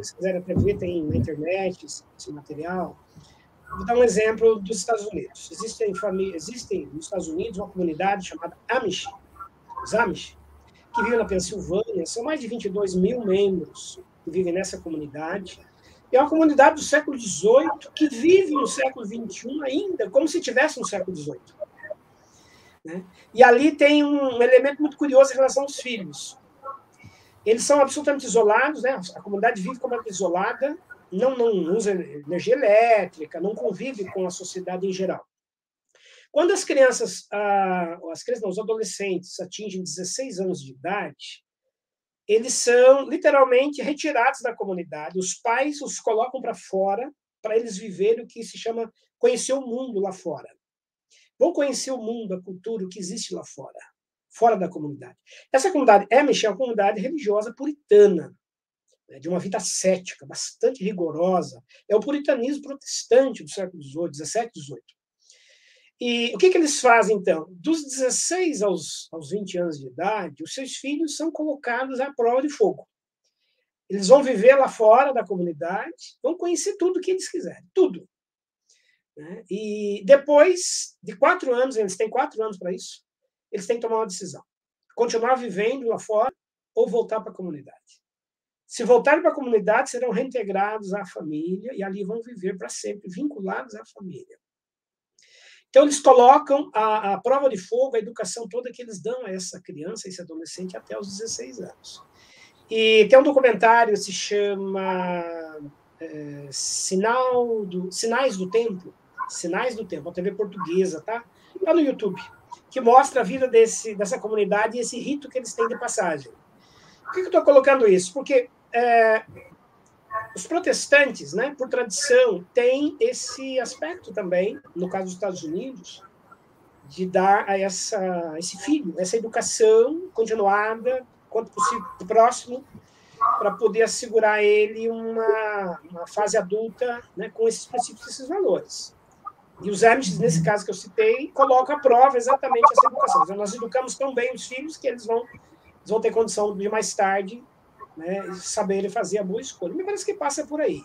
se quiserem até ver, tem na internet esse, material. Vou dar um exemplo dos Estados Unidos. Existem, existem nos Estados Unidos uma comunidade chamada Amish, os Amish, vivem na Pensilvânia. São mais de 22 mil membros que vivem nessa comunidade. É uma comunidade do século XVIII que vive no século XXI ainda, como se tivesse no século XVIII. Né? E ali tem um elemento muito curioso em relação aos filhos. Eles são absolutamente isolados, né? a comunidade vive completamente isolada, não, não usa energia elétrica, não convive com a sociedade em geral. Quando as crianças, ah, as crianças, não, os adolescentes atingem 16 anos de idade, eles são literalmente retirados da comunidade. Os pais os colocam para fora para eles viverem o que se chama conhecer o mundo lá fora. Vão conhecer o mundo, a cultura, o que existe lá fora, fora da comunidade. Essa comunidade é, Michel, uma comunidade religiosa puritana, né, de uma vida cética, bastante rigorosa. É o puritanismo protestante do século XVIII, XVII, XVIII. E o que, que eles fazem, então? Dos 16 aos, aos 20 anos de idade, os seus filhos são colocados à prova de fogo. Eles vão viver lá fora da comunidade, vão conhecer tudo o que eles quiserem, tudo. Né? E depois de quatro anos, eles têm quatro anos para isso, eles têm que tomar uma decisão: continuar vivendo lá fora ou voltar para a comunidade. Se voltarem para a comunidade, serão reintegrados à família e ali vão viver para sempre, vinculados à família. Então, eles colocam a, a, prova de fogo, a educação toda que eles dão a essa criança, a esse adolescente, até os 16 anos. E tem um documentário que se chama é, Sinal do, Sinais do Tempo, Sinais do Tempo, uma TV portuguesa, tá? Lá no YouTube, que mostra a vida desse, dessa comunidade e esse rito que eles têm de passagem. Por que eu estou colocando isso? Porque é, os protestantes, né, por tradição, têm esse aspecto também, no caso dos Estados Unidos, de dar a essa, esse filho, essa educação continuada, quanto possível, próximo, para poder assegurar ele uma, uma fase adulta né, com esses princípios, esses valores. E os Amish, nesse caso que eu citei, colocam à prova exatamente essa educação. Nós educamos tão bem os filhos que eles vão, eles vão ter condição de mais tarde né, saberem fazer a boa escolha. Me parece que passa por aí.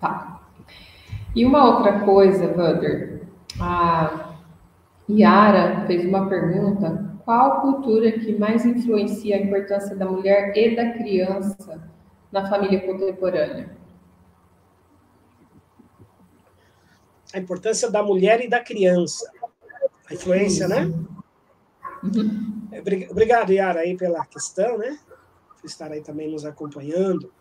Tá. E uma outra coisa, Wander, a Yara fez uma pergunta: qual cultura que mais influencia a importância da mulher e da criança na família contemporânea? A importância da mulher e da criança. A influência, né? Uhum. Obrigado, Yara, aí pela questão, né? Por estar aí também nos acompanhando.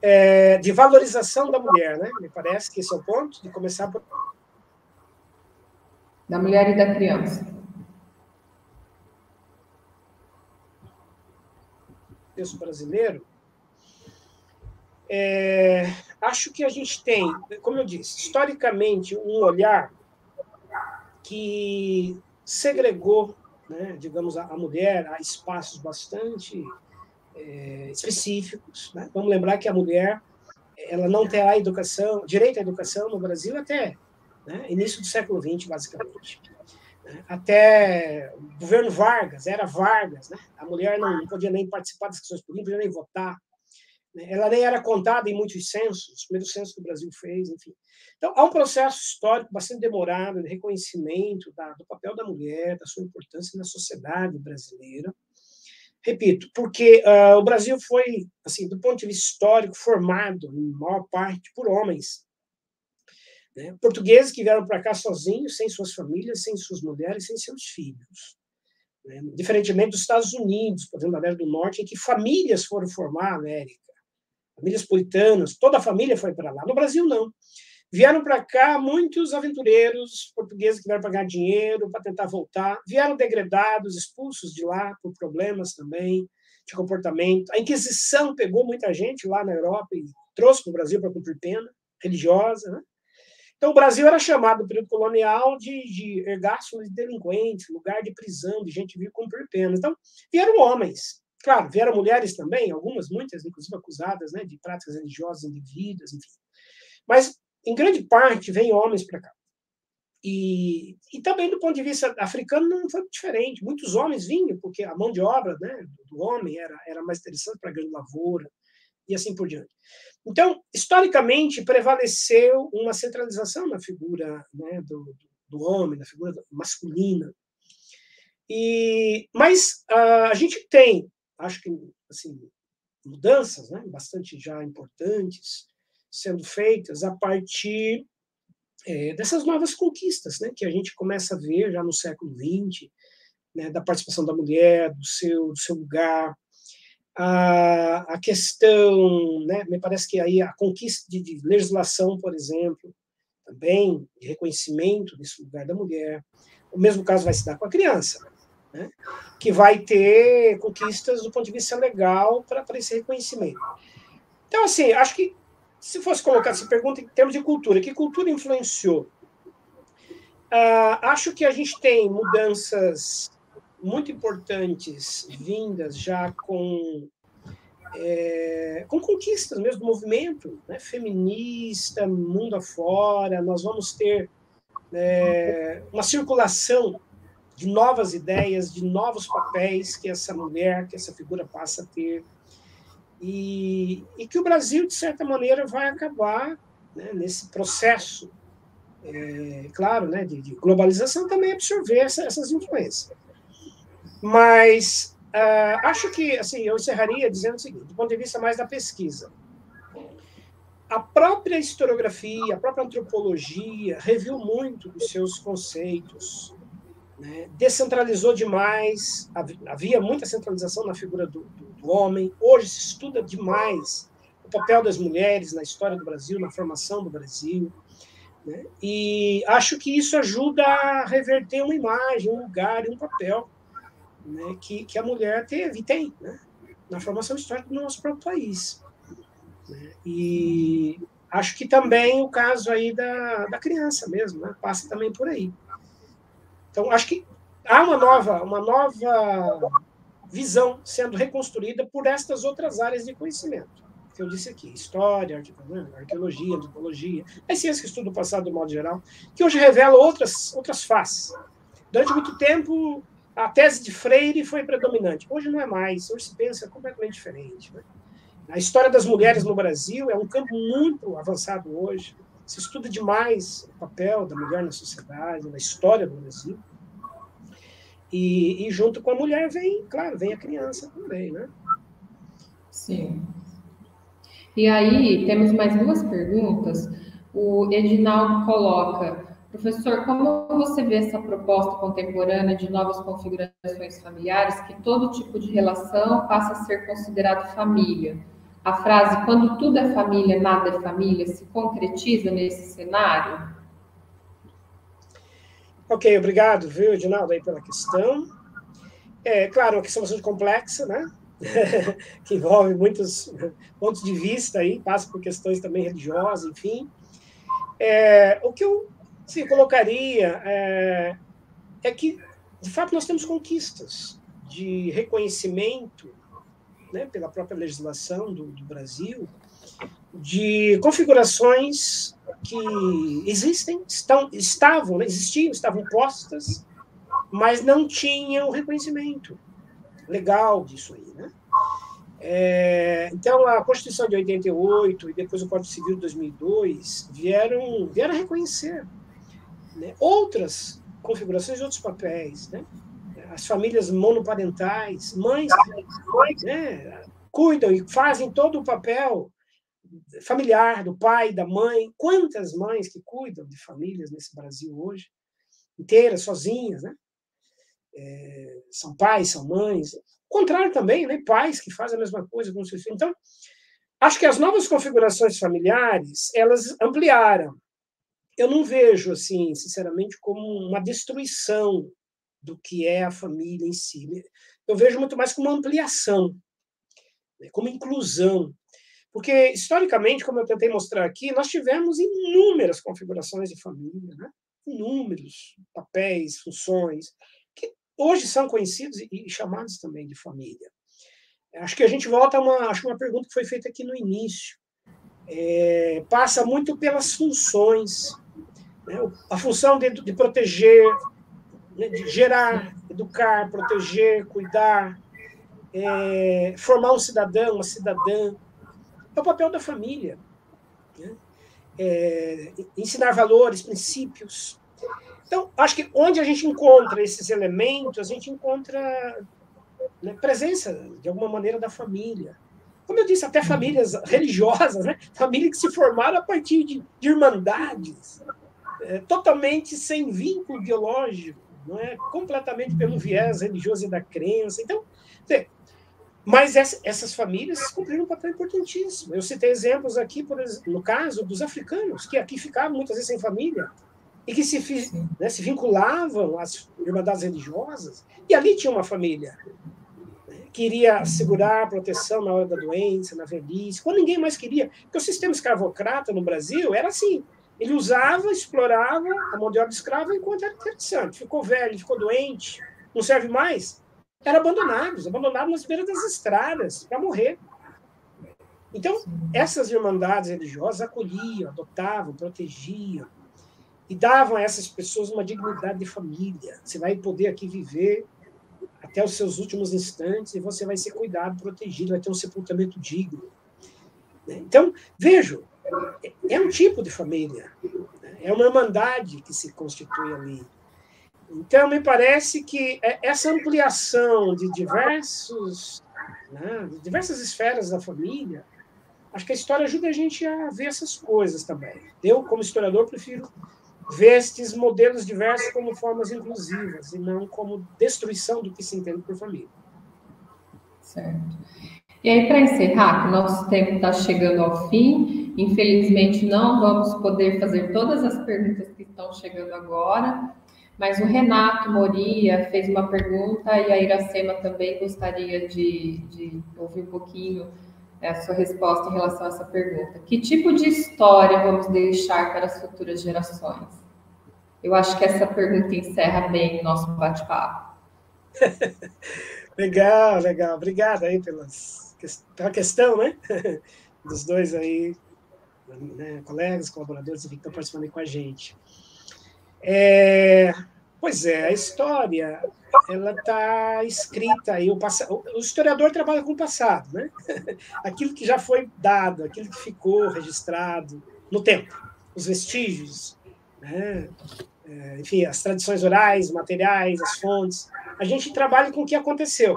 É, de valorização da mulher, né? Me parece que esse é o ponto de começar por. Da mulher e da criança. Texto brasileiro. É, acho que a gente tem, como eu disse, historicamente, um olhar que segregou né, digamos, a, a, mulher a espaços bastante é, específicos. Né? Vamos lembrar que a mulher ela não terá educação, direito à educação no Brasil até né, início do século XX, basicamente. Né? Até o governo Vargas, era Vargas, né? a mulher não, não podia nem participar das questões políticas, podia nem votar. Ela nem era contada em muitos censos, os primeiros censos que o Brasil fez, enfim. Então, há um processo histórico bastante demorado de reconhecimento da, do papel da mulher, da sua importância na sociedade brasileira. Repito, porque uh, o Brasil foi, assim, do ponto de vista histórico, formado, em maior parte, por homens. Né? Portugueses que vieram para cá sozinhos, sem suas famílias, sem suas mulheres, sem seus filhos. Né? Diferentemente dos Estados Unidos, por exemplo, da América do Norte, em que famílias foram formar a América. Famílias puritanas, toda a família foi para lá. No Brasil, não. Vieram para cá muitos aventureiros portugueses que vieram pagar dinheiro para tentar voltar. Vieram degradados, expulsos de lá por problemas também de comportamento. A Inquisição pegou muita gente lá na Europa e trouxe para o Brasil para cumprir pena religiosa. Né? Então, o Brasil era chamado, no período colonial, de, de de delinquentes, lugar de prisão, de gente vir cumprir pena. Então, vieram homens. Claro, vieram mulheres também, algumas, muitas, inclusive acusadas né, de práticas religiosas indevidas, enfim. Mas em grande parte, vêm homens para cá. e, e também do ponto de vista africano não foi diferente. Muitos homens vinham, porque a mão de obra né, do homem era, era mais interessante para a grande lavoura, e assim por diante. Então, historicamente, prevaleceu uma centralização na figura né, do, do homem, na figura masculina. E, mas uh, a gente tem, acho que assim, mudanças né, bastante já importantes sendo feitas a partir é, dessas novas conquistas né, que a gente começa a ver já no século XX, né, da participação da mulher, do seu, do seu lugar, a, a questão, né, me parece que aí a conquista de, de legislação, por exemplo, também de reconhecimento desse lugar da mulher. O mesmo caso vai se dar com a criança, né, que vai ter conquistas do ponto de vista legal para esse reconhecimento. Então, assim, acho que se fosse colocar essa pergunta em termos de cultura, que cultura influenciou? Uh, acho que a gente tem mudanças muito importantes vindas já com é, com conquistas mesmo do movimento né, feminista, mundo afora. Nós vamos ter é, uma circulação de novas ideias, de novos papéis que essa mulher, que essa figura passa a ter. E, e que o Brasil, de certa maneira, vai acabar né, nesse processo, é, claro, né, de, de, globalização, também absorver essa, essas influências. Mas uh, acho que assim eu encerraria dizendo o seguinte, do ponto de vista mais da pesquisa. A própria historiografia, a própria antropologia reviu muito dos seus conceitos, né? descentralizou demais, havia muita centralização na figura do, do, do homem, hoje se estuda demais o papel das mulheres na história do Brasil, na formação do Brasil. Né? E acho que isso ajuda a reverter uma imagem, um lugar e um papel né, que, que a mulher teve e tem né, na formação histórica do nosso próprio país. Né? E acho que também o caso aí da, da criança mesmo, né, passa também por aí. Então, acho que há uma nova, uma nova visão sendo reconstruída por estas outras áreas de conhecimento que eu disse aqui, história, né, arqueologia, antropologia, as ciências que estudam o passado de modo geral, que hoje revelam outras, outras faces. Durante muito tempo, a tese de Freire foi predominante. Hoje não é mais, hoje se pensa completamente diferente. Né? A história das mulheres no Brasil é um campo muito avançado hoje. Se estuda demais o papel da mulher na sociedade, na história do Brasil. E, e junto com a mulher vem, claro, vem a criança também, né? Sim. E aí, temos mais duas perguntas. O Edinaldo coloca Professor, como você vê essa proposta contemporânea de novas configurações familiares, que todo tipo de relação passa a ser considerado família? A frase quando tudo é família, nada é família, se concretiza nesse cenário? Ok, obrigado, viu, Edinaldo, aí pela questão. É, claro, uma questão bastante complexa, né? [laughs] que envolve muitos pontos de vista aí, passa por questões também religiosas, enfim. É, o que eu se colocaria é, é que, de fato, nós temos conquistas de reconhecimento né, pela própria legislação do, do Brasil de configurações que existem, estão, estavam, né, existiam, estavam postas, mas não tinham reconhecimento legal disso aí, né? É, então, a Constituição de 88 e depois o Código Civil de 2002 vieram, vieram reconhecer né? outras configurações, outros papéis, né? As famílias monoparentais, mães que né, cuidam e fazem todo o papel familiar do pai, da mãe. Quantas mães que cuidam de famílias nesse Brasil hoje, inteiras, sozinhas, né? É, são pais, são mães. O contrário também, né? pais que fazem a mesma coisa com seus filhos. Então, acho que as novas configurações familiares, elas ampliaram eu não vejo, assim, sinceramente, como uma destruição do que é a família em si. Eu vejo muito mais como ampliação, né, como inclusão. Porque, historicamente, como eu tentei mostrar aqui, nós tivemos inúmeras configurações de família, né? inúmeros papéis, funções, que hoje são conhecidos e chamados também de família. Acho que a gente volta a uma, acho uma pergunta que foi feita aqui no início. É, passa muito pelas funções, Né? A função de, de proteger, né? de gerar, educar, proteger, cuidar, é, formar um cidadão, uma cidadã. É o papel da família. Né? É, ensinar valores, princípios. Então, acho que onde a gente encontra esses elementos, a gente encontra né, presença, de alguma maneira, da família. Como eu disse, até famílias [laughs] religiosas, né? famílias que se formaram a partir de, de irmandades, é, totalmente sem vínculo biológico, não é? completamente pelo viés religioso e da crença. Então, mas essas famílias cumpriram um papel importantíssimo. Eu citei exemplos aqui, por no caso dos africanos, que aqui ficavam muitas vezes sem família e que se, né, se vinculavam às irmandades religiosas, e ali tinha uma família né, que iria assegurar a proteção na hora da doença, na velhice, quando ninguém mais queria. Porque o sistema escravocrata no Brasil era assim: ele usava, explorava a mão de obra escrava enquanto era interessante. Ficou velho, ficou doente, não serve mais eram abandonados, abandonados nas beiras das estradas para morrer. Então, essas irmandades religiosas acolhiam, adotavam, protegiam e davam a essas pessoas uma dignidade de família. Você vai poder aqui viver até os seus últimos instantes e você vai ser cuidado, protegido, vai ter um sepultamento digno. Então, vejo, é um tipo de família, é uma irmandade que se constitui ali. Então, me parece que é, essa ampliação de diversos, né, de diversas esferas da família, acho que a história ajuda a gente a ver essas coisas também. Eu, como historiador, prefiro ver estes modelos diversos como formas inclusivas e não como destruição do que se entende por família. Certo. E aí, para encerrar, que o nosso tempo está chegando ao fim, infelizmente não vamos poder fazer todas as perguntas que estão chegando agora, mas o Renato Moria fez uma pergunta e a Iracema também gostaria de, de ouvir um pouquinho a sua resposta em relação a essa pergunta. Que tipo de história vamos deixar para as futuras gerações? Eu acho que essa pergunta encerra bem o nosso bate-papo. [laughs] legal, legal. Obrigado aí pelas, pela questão, né? [laughs] Dos dois aí, né, colegas, colaboradores que estão participando aí com a gente. É, pois é, a história ela está escrita aí. O, o historiador trabalha com o passado, né? [laughs] aquilo que já foi dado, aquilo que ficou registrado no tempo, os vestígios, né? É, enfim, as tradições orais, materiais, as fontes. A gente trabalha com o que aconteceu,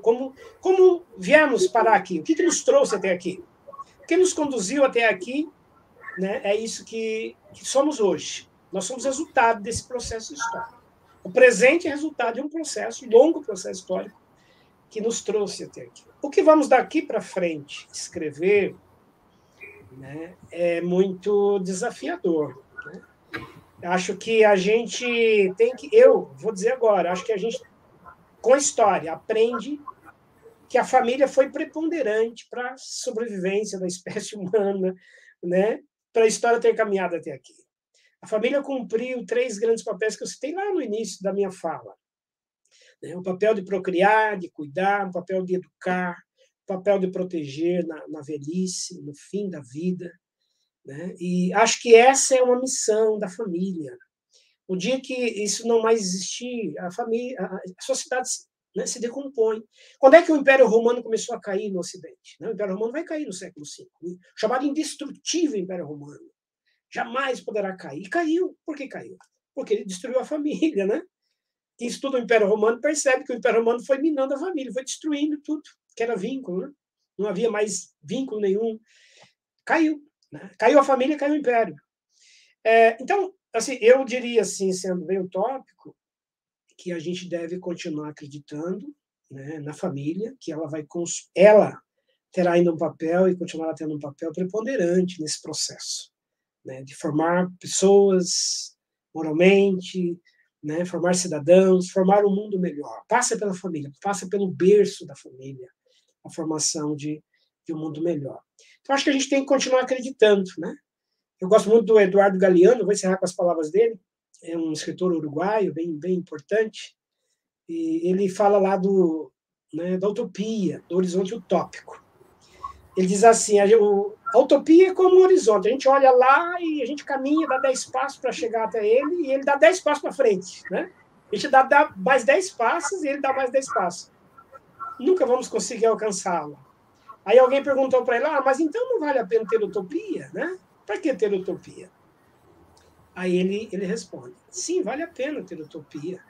como, como viemos parar aqui, o que, que nos trouxe até aqui, o que nos conduziu até aqui, né? é isso que, que somos hoje. Nós somos resultado desse processo histórico. O presente é resultado de um processo, um longo processo histórico, que nos trouxe até aqui. O que vamos daqui para frente escrever né, é muito desafiador. Né? Acho que a gente tem que. Eu vou dizer agora, acho que a gente, com a história, aprende que a família foi preponderante para a sobrevivência da espécie [laughs] humana, né? Para a história ter caminhado até aqui. A família cumpriu três grandes papéis que eu citei lá no início da minha fala. Né? O papel de procriar, de cuidar, o papel de educar, o papel de proteger na, na velhice, no fim da vida. Né? E acho que essa é uma missão da família. O dia que isso não mais existir, a família, a sociedade né, se decompõe. Quando é que o Império Romano começou a cair no Ocidente? Né? O Império Romano vai cair no século V, o chamado indestrutível Império Romano jamais poderá cair. E caiu. Por que caiu? Porque ele destruiu a família, né? Quem estuda o Império Romano percebe que o Império Romano foi minando a família, foi destruindo tudo, que era vínculo, né? Não havia mais vínculo nenhum. Caiu. Né? Caiu a família, caiu o Império. É, então, assim, eu diria, assim, sendo bem utópico, que a gente deve continuar acreditando né, na família, que ela vai ela terá ainda um papel e continuará tendo um papel preponderante nesse processo né, de formar pessoas moralmente, né, formar cidadãos, formar um mundo melhor. Passa pela família, passa pelo berço da família, a formação de, de um mundo melhor. Então, acho que a gente tem que continuar acreditando. Né? Eu gosto muito do Eduardo Galeano, vou encerrar com as palavras dele, é um escritor uruguaio, bem, bem importante, e ele fala lá do, né, da utopia, do horizonte utópico. Ele diz assim: a, A utopia é como um horizonte. A gente olha lá e a gente caminha, dá 10 passos para chegar até ele e ele dá 10 passos para frente. Né? A gente dá, dá mais 10 passos e ele dá mais 10 passos. Nunca vamos conseguir alcançá-lo. Aí alguém perguntou para ele: ah, mas então não vale a pena ter utopia? Né? Para que ter utopia? Aí ele, ele responde: sim, vale a pena ter utopia.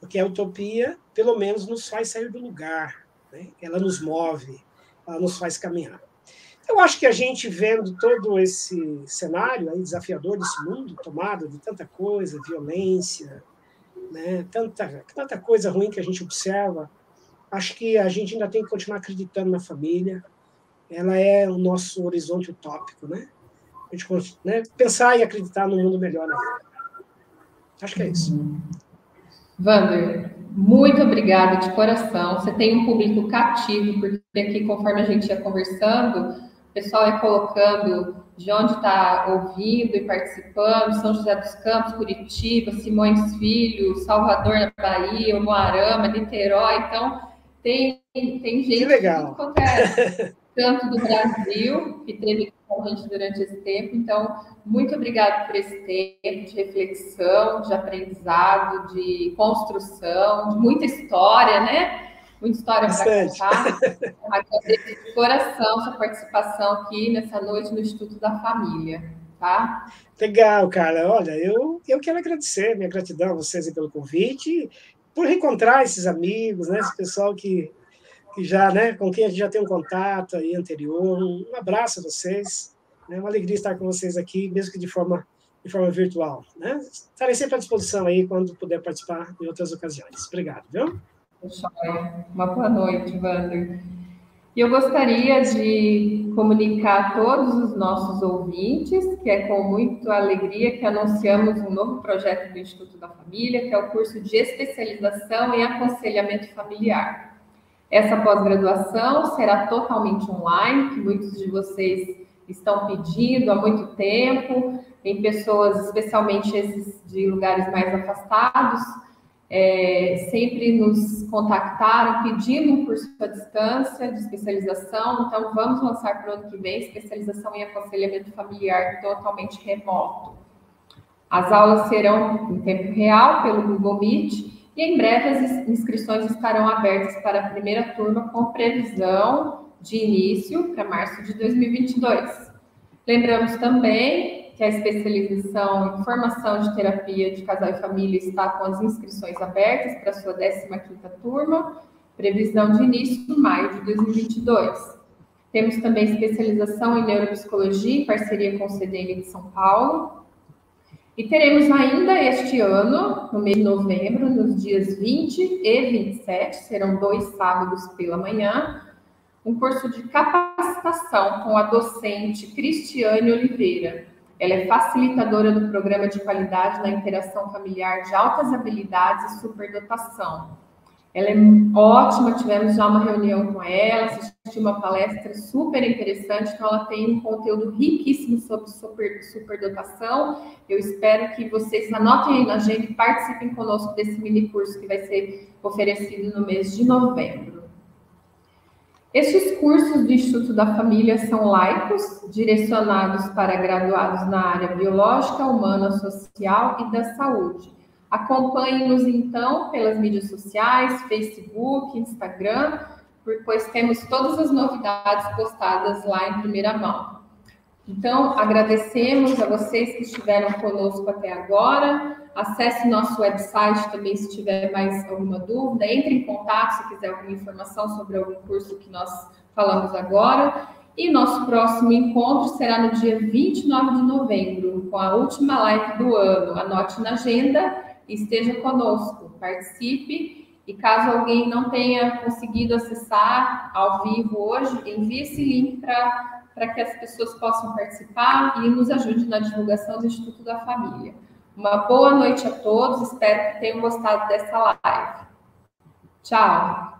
Porque a utopia, pelo menos, nos faz sair do lugar. Né? Ela nos move, ela nos faz caminhar. Eu acho que a gente vendo todo esse cenário aí desafiador desse mundo, tomado de tanta coisa, violência, né, tanta, tanta coisa ruim que a gente observa, acho que a gente ainda tem que continuar acreditando na família. Ela é o nosso horizonte utópico, né? A gente né, pensar e acreditar num mundo melhor ainda. Acho que é isso. Wander, muito obrigada de coração. Você tem um público cativo, porque aqui, conforme a gente ia conversando, o pessoal é colocando de onde está ouvindo e participando, São José dos Campos, Curitiba, Simões Filho, Salvador na Bahia, Moarama, Niterói, então tem, tem gente legal. É, tanto do Brasil, que teve durante esse tempo, então muito obrigado por esse tempo de reflexão, de aprendizado, de construção, de muita história, né? muita história para contar. Agradeço de coração sua participação aqui nessa noite no Instituto da Família. Tá? Legal, cara. Olha, eu, eu quero agradecer, minha gratidão a vocês pelo convite, por reencontrar esses amigos, né, esse pessoal que, que já, né, com quem a gente já tem um contato aí anterior. Um abraço a vocês. É uma alegria estar com vocês aqui, mesmo que de forma de forma virtual. Né? Estarei sempre à disposição aí quando puder participar em outras ocasiões. Obrigado, viu? Uma boa noite, Wander. E eu gostaria de comunicar a todos os nossos ouvintes que é com muita alegria que anunciamos um novo projeto do Instituto da Família, que é o curso de especialização em aconselhamento familiar. Essa pós-graduação será totalmente online, que muitos de vocês estão pedindo há muito tempo, em pessoas, especialmente esses de lugares mais afastados, é, sempre nos contactaram pedindo um curso à distância de especialização. Então, vamos lançar para o ano que vem especialização em aconselhamento familiar totalmente remoto. As aulas serão em tempo real pelo Google Meet e em breve as inscrições estarão abertas para a primeira turma com previsão de início para março de 2022. Lembramos também que a especialização em formação de terapia de casal e família está com as inscrições abertas para sua 15ª turma, previsão de início em maio de 2022. Temos também especialização em neuropsicologia em parceria com o CDM de São Paulo. E teremos ainda este ano, no mês de novembro, nos dias 20 e 27, serão dois sábados pela manhã, um curso de capacitação com a docente Cristiane Oliveira, ela é facilitadora do programa de qualidade na interação familiar de altas habilidades e superdotação. Ela é ótima, tivemos já uma reunião com ela, assisti uma palestra super interessante, então ela tem um conteúdo riquíssimo sobre super, superdotação. Eu espero que vocês anotem aí na agenda e participem conosco desse mini curso que vai ser oferecido no mês de novembro. Estes cursos do Instituto da Família são laicos, direcionados para graduados na área biológica, humana, social e da saúde. Acompanhe-nos então pelas mídias sociais, Facebook, Instagram, pois temos todas as novidades postadas lá em primeira mão. Então, agradecemos a vocês que estiveram conosco até agora. Acesse nosso website também se tiver mais alguma dúvida. Entre em contato se quiser alguma informação sobre algum curso que nós falamos agora. E nosso próximo encontro será no dia 29 de novembro, com a última live do ano. Anote na agenda e esteja conosco. Participe. E caso alguém não tenha conseguido acessar ao vivo hoje, envie esse link para que as pessoas possam participar e nos ajude na divulgação do Instituto da Família. Uma boa noite a todos, espero que tenham gostado dessa live. Tchau!